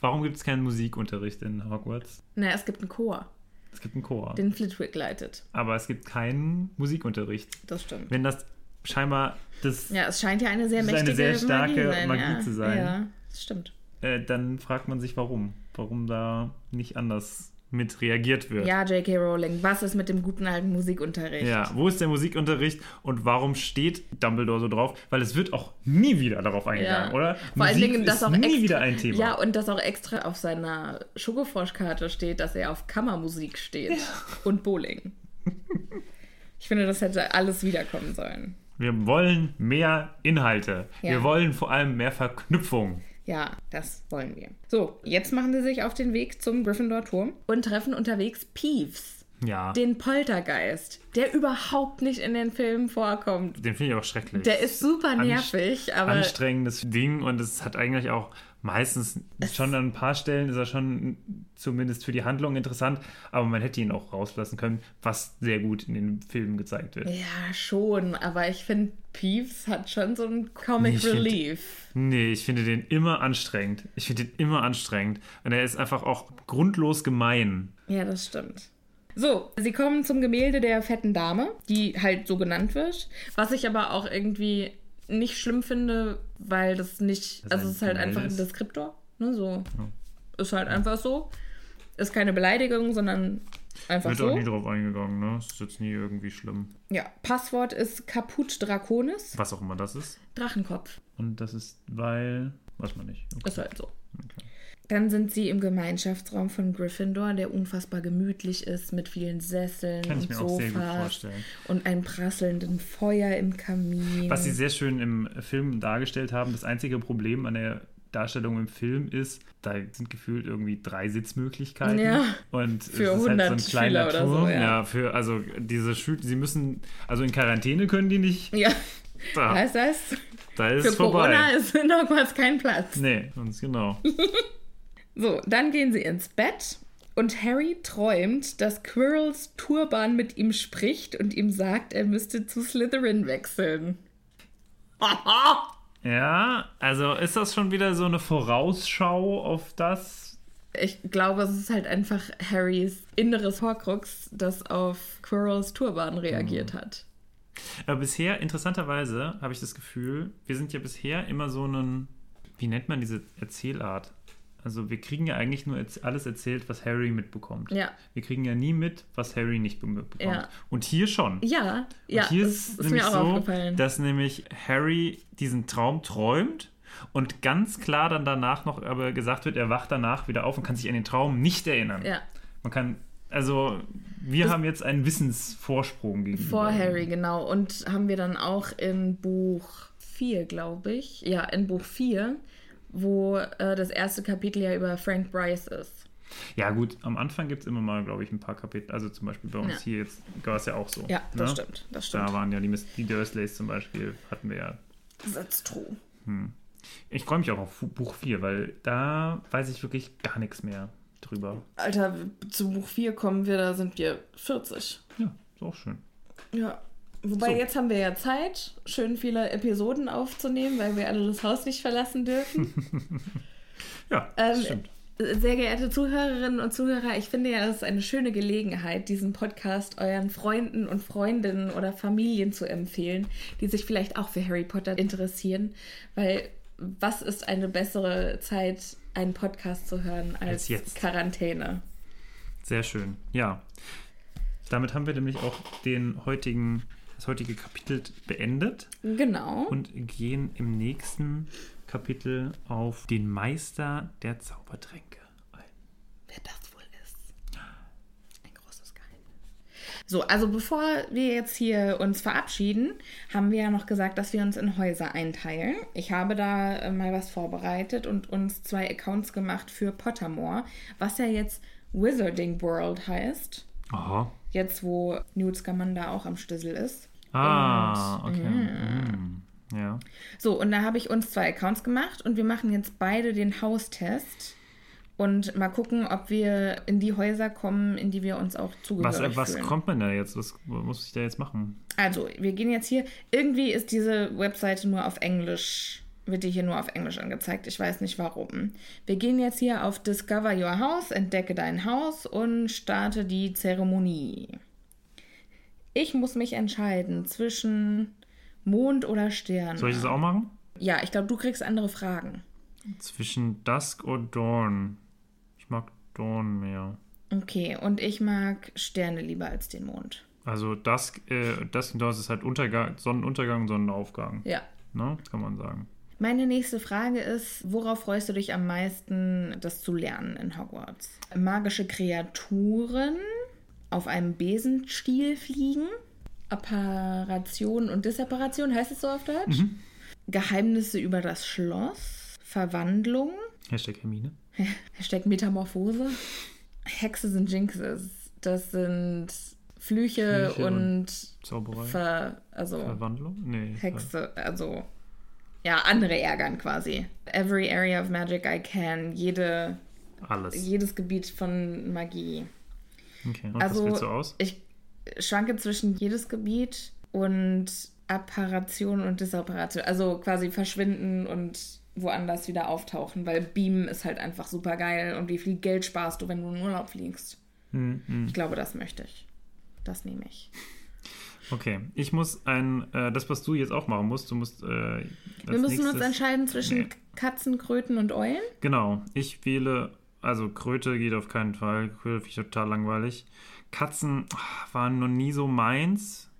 S2: Warum gibt es keinen Musikunterricht in Hogwarts?
S1: Na, es gibt einen Chor,
S2: Es gibt einen Chor,
S1: den Flitwick leitet.
S2: aber es gibt keinen Musikunterricht.
S1: Das stimmt.
S2: wenn das scheinbar das,
S1: Ja, es scheint ja eine sehr
S2: Das ist eine
S1: mächtige
S2: sehr starke
S1: Magie, sein,
S2: Magie
S1: ja.
S2: zu sein.
S1: Ja, das stimmt.
S2: äh, dann fragt man sich, warum. Warum da nicht anders mit reagiert wird.
S1: Ja, J.K. Rowling, was ist mit dem guten alten Musikunterricht?
S2: Ja, wo ist der Musikunterricht und warum steht Dumbledore so drauf? Weil es wird auch nie wieder darauf eingegangen,
S1: Ja.
S2: oder?
S1: Vor allen
S2: Musik
S1: Dingen, dass
S2: ist
S1: auch
S2: nie
S1: extra,
S2: wieder ein Thema.
S1: Ja, und dass auch extra auf seiner Schokofroschkarte steht, dass er auf Kammermusik steht und Bowling. Ich finde, das hätte alles wiederkommen sollen.
S2: Wir wollen mehr Inhalte.
S1: Ja.
S2: Wir wollen vor allem mehr Verknüpfung.
S1: Ja, das wollen wir. So, jetzt machen sie sich auf den Weg zum Gryffindor-Turm und treffen unterwegs Peeves,
S2: Ja,
S1: den Poltergeist, der überhaupt nicht in den Filmen vorkommt.
S2: den finde ich auch schrecklich.
S1: Der ist super
S2: Anst-
S1: nervig, aber
S2: Anstrengendes Ding und es hat eigentlich auch meistens schon an ein paar Stellen ist er schon zumindest für die Handlung interessant, aber man hätte ihn auch rauslassen können, was sehr gut in den Filmen gezeigt wird.
S1: ja, schon. Aber ich finde, Peeves hat schon so einen Comic
S2: Nee, ich find-
S1: Relief.
S2: Nee, ich finde den immer anstrengend. Ich finde den immer anstrengend. Und er ist einfach auch grundlos gemein.
S1: Ja, das stimmt. So, sie kommen zum Gemälde der fetten Dame, die halt so genannt wird. Was ich aber auch irgendwie nicht schlimm finde, weil das nicht.
S2: Das
S1: also es ist halt einfach ein? Deskriptor. Ne, so. Ist halt einfach so. Ist keine Beleidigung, sondern einfach
S2: Wird
S1: so.
S2: auch nie drauf eingegangen, ne? Ist jetzt nie irgendwie schlimm.
S1: Ja, Passwort ist Caput Draconis,
S2: Was auch immer das ist.
S1: Drachenkopf.
S2: Und das ist, weil. Weiß man nicht. Okay.
S1: Ist halt so. Dann sind sie im Gemeinschaftsraum von Gryffindor, der unfassbar gemütlich ist, mit vielen Sesseln
S2: Kann ich
S1: und Sofas
S2: vorstellen.
S1: und einem prasselnden Feuer im Kamin.
S2: Was sie sehr schön im Film dargestellt haben, das einzige Problem an der Darstellung im Film ist, da sind gefühlt irgendwie drei Sitzmöglichkeiten.
S1: Ja.
S2: Und
S1: Für
S2: es ist halt
S1: 100
S2: so ein kleiner
S1: Schüler oder so,
S2: Turm.
S1: ja.
S2: ja. für, also diese Schüler, sie müssen, also in Quarantäne können die nicht.
S1: ja,
S2: Da,
S1: heißt das?
S2: da ist
S1: Für
S2: es vorbei.
S1: Corona ist Hogwarts kein Platz.
S2: Nee, ganz genau. (laughs)
S1: So, dann gehen sie ins Bett und Harry träumt, dass Quirrells Turban mit ihm spricht und ihm sagt, er müsste zu Slytherin wechseln. (laughs)
S2: Ja, also ist das schon wieder so eine Vorausschau auf das?
S1: Ich glaube, es ist halt einfach Harrys inneres Horcrux, das auf Quirrells Turban reagiert
S2: Mhm.
S1: hat.
S2: Aber bisher, interessanterweise, habe ich das Gefühl, wir sind ja bisher immer so einen, wie nennt man diese Erzählart? Also wir kriegen ja eigentlich nur alles erzählt, was Harry mitbekommt.
S1: Ja.
S2: Wir kriegen ja nie mit, was Harry nicht be- mitbekommt.
S1: Ja.
S2: Und hier schon.
S1: Ja, ja,
S2: Und hier
S1: das
S2: ist,
S1: ist
S2: nämlich
S1: mir auch
S2: so,
S1: aufgefallen.
S2: dass nämlich Harry diesen Traum träumt und ganz klar dann danach noch aber gesagt wird, er wacht danach wieder auf und kann sich an den Traum nicht erinnern.
S1: Ja.
S2: Man kann, also wir haben jetzt einen Wissensvorsprung gegenüber.
S1: Vor Harry, genau. Und haben wir dann auch in Buch 4, glaube ich. Ja, in Buch 4, wo äh, das erste Kapitel ja über Frank Bryce ist.
S2: Ja, gut, am Anfang gibt es immer mal, glaube ich, ein paar Kapitel. Also zum Beispiel bei uns
S1: Ja.
S2: hier jetzt war es ja auch so.
S1: Ja, das
S2: ne?
S1: stimmt. Das stimmt.
S2: Da waren ja die, Miss- die Dursleys zum Beispiel, hatten wir ja.
S1: That's true.
S2: Ich freue mich auch auf Buch 4, weil da weiß ich wirklich gar nichts mehr drüber.
S1: Alter, zu Buch 4 kommen wir, da sind wir 40.
S2: Ja, ist auch schön.
S1: Ja. Wobei
S2: So.
S1: jetzt haben wir ja Zeit, schön viele Episoden aufzunehmen, weil wir alle das Haus nicht verlassen dürfen. (laughs)
S2: Ja, das
S1: Ähm,
S2: stimmt.
S1: Sehr geehrte Zuhörerinnen und Zuhörer, ich finde ja, das ist eine schöne Gelegenheit, diesen Podcast euren Freunden und Freundinnen oder Familien zu empfehlen, die sich vielleicht auch für Harry Potter interessieren, weil was ist eine bessere Zeit, einen Podcast zu hören als,
S2: Als jetzt.
S1: Quarantäne?
S2: Sehr schön. Ja. Damit haben wir nämlich auch den heutigen, das heutige Kapitel beendet
S1: Genau.
S2: und gehen im nächsten Kapitel auf den Meister der Zaubertränke ein.
S1: Wer das wohl ist. Ein großes Geheimnis. So, also bevor wir jetzt hier uns verabschieden, haben wir ja noch gesagt, dass wir uns in Häuser einteilen. Ich habe da äh, mal was vorbereitet und uns zwei Accounts gemacht für Pottermore, was ja jetzt Wizarding World heißt.
S2: Aha.
S1: Jetzt, wo Newt Scamander auch am Stüssel ist.
S2: Ah, okay. Mm. Ja.
S1: So, und da habe ich uns zwei Accounts gemacht und wir machen jetzt beide den Haustest und mal gucken, ob wir in die Häuser kommen, in die wir uns auch
S2: Was,
S1: zugehörig
S2: was
S1: fühlen.
S2: kommt man da jetzt? Was muss ich da jetzt machen?
S1: Also, wir gehen jetzt hier. Irgendwie ist diese Webseite nur auf Englisch, wird die hier nur auf Englisch angezeigt. Ich weiß nicht warum. Wir gehen jetzt hier auf Discover Your House, entdecke dein Haus und starte die Zeremonie. Ich muss mich entscheiden zwischen Mond oder Stern.
S2: Soll ich das auch machen?
S1: Ja, ich glaube, du kriegst andere Fragen.
S2: Zwischen Dusk und Dawn. Ich mag Dawn mehr.
S1: Okay, und ich mag Sterne lieber als den Mond.
S2: Also das, äh, das das ist halt Untergang, Sonnenuntergang, Sonnenaufgang.
S1: Ja.
S2: Ne? Kann man sagen.
S1: Meine nächste Frage ist, worauf freust du dich am meisten, das zu lernen in Hogwarts? Magische Kreaturen auf einem Besenstiel fliegen? Apparation und Disapparation, heißt es so auf Deutsch? Geheimnisse über das Schloss? Verwandlung?
S2: Hashtag Hermine. (laughs)
S1: Hashtag Metamorphose? Hexe sind Jinxes. Das sind Flüche,
S2: Flüche
S1: und,
S2: Zauberei.
S1: Ver, also
S2: Verwandlung? Nee.
S1: Hexe, also ja, andere ärgern quasi. Every area of magic I can, jede,
S2: Alles.
S1: jedes Gebiet von Magie.
S2: Okay. Und
S1: Also
S2: was willst du aus?
S1: ich schwanke zwischen jedes Gebiet und Apparation und Disapparation. Also quasi verschwinden und woanders wieder auftauchen, weil Beam ist halt einfach super geil und wie viel Geld sparst du, wenn du in Urlaub fliegst.
S2: Hm, hm.
S1: Ich glaube, das möchte ich. Das nehme ich.
S2: Okay. Ich muss ein, äh, das, was du jetzt auch machen musst, du musst. Äh,
S1: Wir müssen uns
S2: nächstes-
S1: entscheiden zwischen
S2: Nee.
S1: Katzen, Kröten und Eulen.
S2: Genau. Ich wähle, also Kröte geht auf keinen Fall. Kröte finde ich total langweilig. Katzen ah, waren noch nie so meins.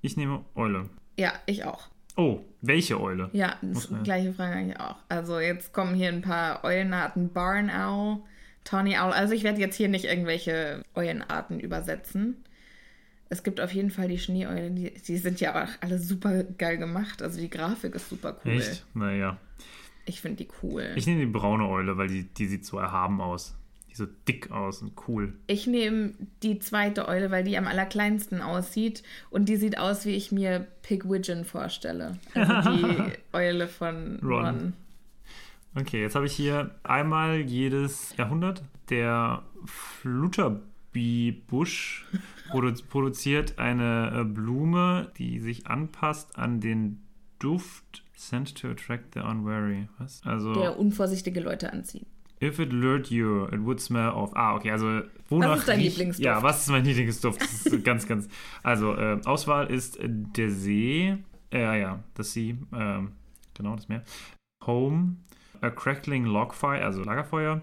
S2: Ich nehme Eule.
S1: Ja, ich auch.
S2: Oh, welche Eule?
S1: Ja, das
S2: Okay.
S1: gleiche Frage eigentlich auch. Also jetzt kommen hier ein paar Eulenarten. Barn Owl, Tawny Owl. Also ich werde jetzt hier nicht irgendwelche Eulenarten übersetzen. Es gibt auf jeden Fall die Schneeeulen, die, die sind ja auch alle super geil gemacht. Also die Grafik ist super cool.
S2: Echt? Naja.
S1: Ich finde die cool.
S2: Ich nehme die braune Eule, weil die, die sieht so erhaben aus. Die so dick aus und cool.
S1: Ich nehme die zweite Eule, weil die am allerkleinsten aussieht. Und die sieht aus, wie ich mir Pigwidgeon vorstelle. Also die (laughs) Eule von
S2: Ron.
S1: Ron.
S2: Okay, jetzt habe ich hier einmal jedes Jahrhundert. Der Flutterby-Busch produ produziert eine äh, Blume, die sich anpasst an den Duft. Sent to attract the unwary. Was? Also,
S1: Der unvorsichtige Leute anzieht.
S2: if it lured you, it would smell of. Ah, okay, also wonach
S1: ist dein Lieblingsduft?
S2: Ja, was ist mein Lieblingsduft? Das ist ganz, ganz. Also, äh, Auswahl ist äh, der See. Äh, ja, ja, das See. Ähm, genau, das Meer. Home, a crackling log fire, also Lagerfeuer.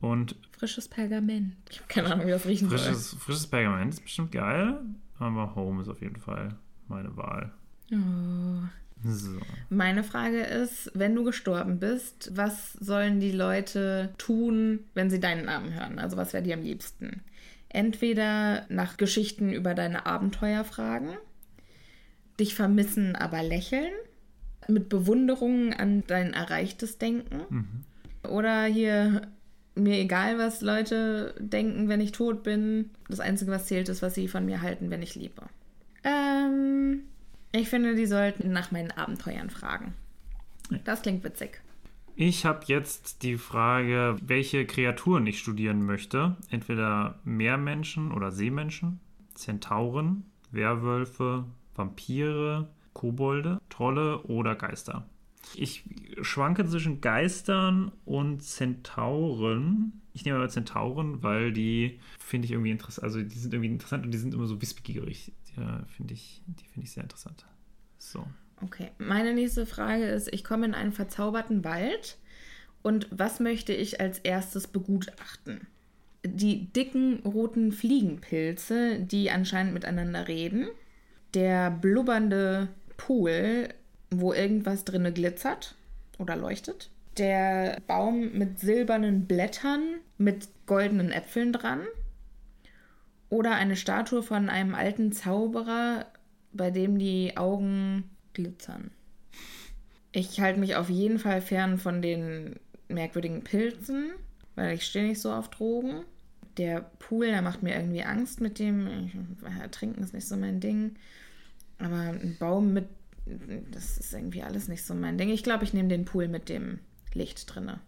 S2: Und
S1: Frisches Pergament. Ich habe keine Ahnung, wie das riechen
S2: frisches, frisches Pergament ist bestimmt geil. Aber Home ist auf jeden Fall meine Wahl.
S1: soll. Oh.
S2: So.
S1: Meine Frage ist, wenn du gestorben bist, was sollen die Leute tun, wenn sie deinen Namen hören? Also was wäre dir am liebsten? Entweder nach Geschichten über deine Abenteuer fragen, dich vermissen, aber lächeln, mit Bewunderung an dein Erreichtes denken oder hier mir egal, was Leute denken, wenn ich tot bin. Das Einzige, was zählt, ist, was sie von mir halten, wenn ich lebe. Ähm, ich finde, die sollten nach meinen Abenteuern fragen. Das klingt witzig.
S2: Ich habe jetzt die Frage, welche Kreaturen ich studieren möchte. Entweder Meermenschen oder Seemenschen, Zentauren, Werwölfe, Vampire, Kobolde, Trolle oder Geister. Ich schwanke zwischen Geistern und Zentauren. Ich nehme aber Zentauren, weil die finde ich irgendwie interessant. Also die sind irgendwie interessant und die sind immer so wissbegierig. Ja, finde ich, die finde ich sehr interessant. So.
S1: Okay, meine nächste Frage ist, ich komme in einen verzauberten Wald und was möchte ich als erstes begutachten? Die dicken roten Fliegenpilze, die anscheinend miteinander reden, der blubbernde Pool, wo irgendwas drinne glitzert oder leuchtet, der Baum mit silbernen Blättern mit goldenen Äpfeln dran oder eine Statue von einem alten Zauberer, bei dem die Augen glitzern. Ich halte mich auf jeden Fall fern von den merkwürdigen Pilzen, weil ich stehe nicht so auf Drogen. Der Pool, der macht mir irgendwie Angst mit dem. Äh, Trinken ist nicht so mein Ding. Aber ein Baum mit. Das ist irgendwie alles nicht so mein Ding. Ich glaube, ich nehme den Pool mit dem Licht drinne.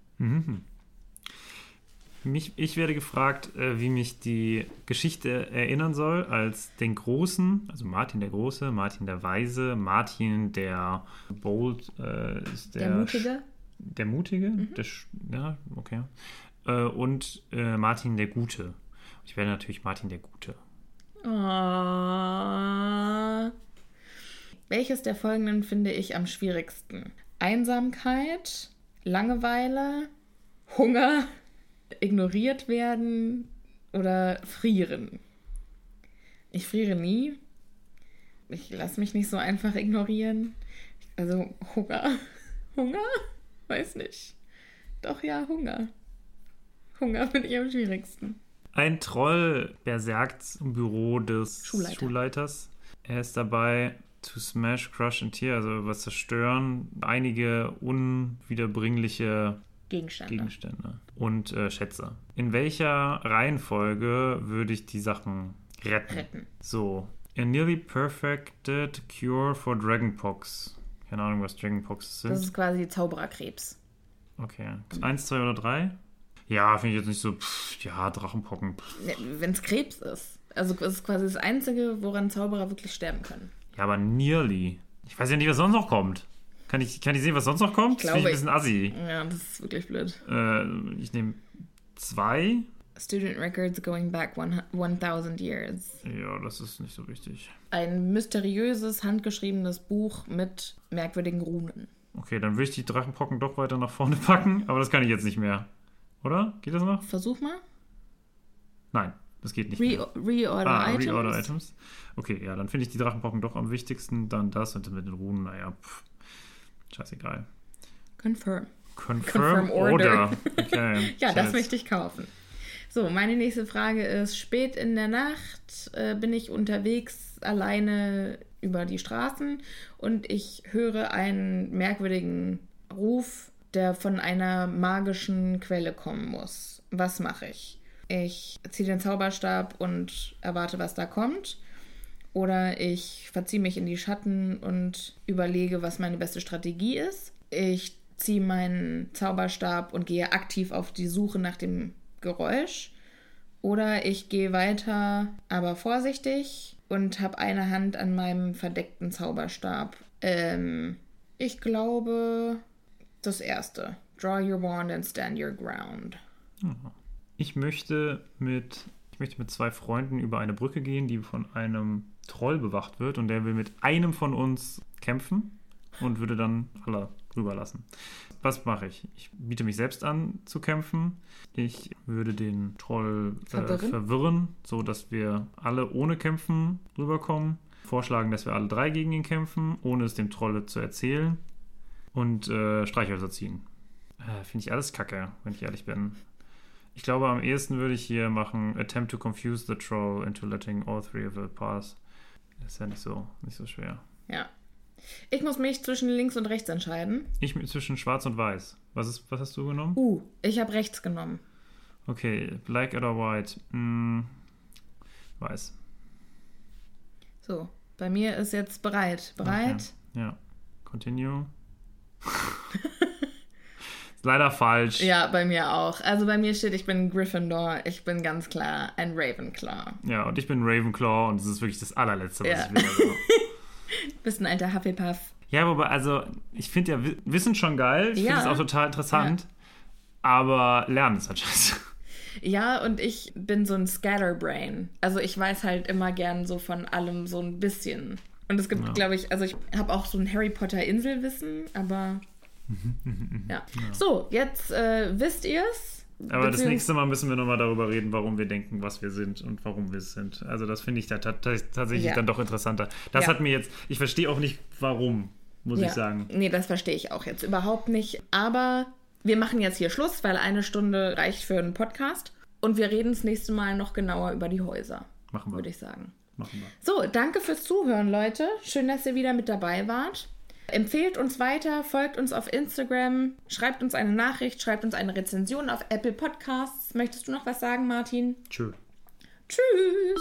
S2: Mich, ich werde gefragt, äh, wie mich die Geschichte erinnern soll als den Großen, also Martin der Große, Martin der Weise, Martin der Bold, äh, ist der,
S1: Der Mutige?
S2: Der Mutige, der, Sch- ja, okay. Äh, und äh, Martin der Gute. Ich werde natürlich Martin der Gute.
S1: Ah. Welches der folgenden finde ich am schwierigsten? Einsamkeit, Langeweile, Hunger, ignoriert werden oder frieren. Ich friere nie. Ich lasse mich nicht so einfach ignorieren. Also Hunger. (laughs) Hunger? Weiß nicht. Doch ja, Hunger. Hunger finde ich am schwierigsten.
S2: Ein Troll berserkt im Büro des
S1: Schulleiter.
S2: Schulleiters. Er ist dabei to smash, crush and tear, also was zerstören. Einige unwiederbringliche
S1: Gegenstände.
S2: Gegenstände und äh, Schätze. In welcher Reihenfolge würde ich die Sachen retten?
S1: Retten.
S2: So. A nearly perfected cure for Dragonpox. Keine Ahnung, was Dragonpox sind.
S1: Das ist quasi Zaubererkrebs.
S2: Okay. Eins, zwei oder drei? Ja, finde ich jetzt nicht so, pff, ja, Drachenpocken.
S1: Wenn es Krebs ist. Also es ist quasi das Einzige, woran Zauberer wirklich sterben können.
S2: Ja, aber nearly. Ich weiß ja nicht, was sonst noch kommt. Kann ich, kann ich sehen, was sonst noch kommt?
S1: Ich
S2: Das finde ich
S1: glaube,
S2: ein bisschen assi.
S1: Ja, das ist wirklich blöd.
S2: Äh, ich nehme zwei.
S1: Student Records going back one, 1000 years.
S2: Ja, das ist nicht so wichtig.
S1: Ein mysteriöses, handgeschriebenes Buch mit merkwürdigen Runen.
S2: Okay, dann will ich die Drachenpocken doch weiter nach vorne packen, aber das kann ich jetzt nicht mehr. Oder? Geht das noch?
S1: Versuch mal.
S2: Nein, das geht nicht
S1: Re
S2: mehr.
S1: Reorder
S2: Ah,
S1: Items.
S2: Reorder Items. Okay, ja, dann finde ich die Drachenpocken doch am wichtigsten. Dann das und mit den Runen, naja, pff, scheißegal.
S1: Confirm.
S2: Confirm,
S1: Confirm
S2: Order.
S1: Order. (laughs)
S2: Okay.
S1: Ja, das
S2: Scheiß.
S1: möchte ich kaufen. So, meine nächste Frage ist: Spät in der Nacht äh, bin ich unterwegs alleine über die Straßen und ich höre einen merkwürdigen Ruf, der von einer magischen Quelle kommen muss. Was mache ich? Ich ziehe den Zauberstab und erwarte, was da kommt. Oder ich verziehe mich in die Schatten und überlege, was meine beste Strategie ist. Ich ziehe meinen Zauberstab und gehe aktiv auf die Suche nach dem Geräusch. Oder ich gehe weiter, aber vorsichtig und habe eine Hand an meinem verdeckten Zauberstab. Ähm, ich glaube, das erste. Draw your wand and stand your ground.
S2: Ich möchte mit ich möchte mit zwei Freunden über eine Brücke gehen, die von einem Troll bewacht wird und der will mit einem von uns kämpfen und würde dann alle rüberlassen. Was mache ich? Ich biete mich selbst an zu kämpfen. Ich würde den Troll äh,
S1: Verwirren?
S2: so dass wir alle ohne Kämpfen rüberkommen. Vorschlagen, dass wir alle drei gegen ihn kämpfen, ohne es dem Troll zu erzählen. Und äh, Streichhölzer ziehen. Äh, Finde ich alles kacke, wenn ich ehrlich bin. Ich glaube, am ehesten würde ich hier machen: Attempt to confuse the troll into letting all three of it pass. Das ist ja nicht so, nicht so schwer.
S1: Ja. Ich muss mich zwischen links und rechts entscheiden.
S2: Ich zwischen schwarz und weiß. Was, ist, was hast du genommen?
S1: Uh, ich habe rechts genommen.
S2: Okay, black oder white? Hm, weiß.
S1: So, bei mir ist jetzt bereit. Bereit?
S2: Okay. Ja. Continue. (laughs) ist leider falsch.
S1: Ja, bei mir auch. Also bei mir steht, ich bin Gryffindor. Ich bin ganz klar ein Ravenclaw.
S2: Ja, und ich bin Ravenclaw und das ist wirklich das allerletzte, was
S1: Ja.
S2: ich will. Also. (laughs)
S1: Bist ein alter Hufflepuff.
S2: Ja, wobei, also, ich finde ja Wi- Wissen schon geil. Ich
S1: Ja.
S2: finde es auch total interessant. Aber Lernen ist halt scheiße. (laughs)
S1: Ja, und ich bin so ein Scatterbrain. Also ich weiß halt immer gern so von allem so ein bisschen. Und es gibt, glaube ich, also ich habe auch so ein Harry Potter Inselwissen, aber ja. So, jetzt äh, wisst ihr's.
S2: Aber das nächste Mal müssen wir nochmal darüber reden, warum wir denken, was wir sind und warum wir es sind. Also das finde ich da ta- ta- tatsächlich
S1: Ja.
S2: dann doch interessanter. Das
S1: Ja.
S2: hat mir jetzt, ich verstehe auch nicht, warum, muss
S1: Ja.
S2: ich sagen.
S1: Nee, das verstehe ich auch jetzt überhaupt nicht. Aber wir machen jetzt hier Schluss, weil eine Stunde reicht für einen Podcast. Und wir reden das nächste Mal noch genauer über die Häuser,
S2: Machen wir.
S1: würde ich sagen.
S2: Machen wir.
S1: So, danke fürs Zuhören, Leute. Schön, dass ihr wieder mit dabei wart. Empfehlt uns weiter, folgt uns auf Instagram, schreibt uns eine Nachricht, schreibt uns eine Rezension auf Apple Podcasts. Möchtest du noch was sagen, Martin?
S2: Tschö.
S1: Tschüss!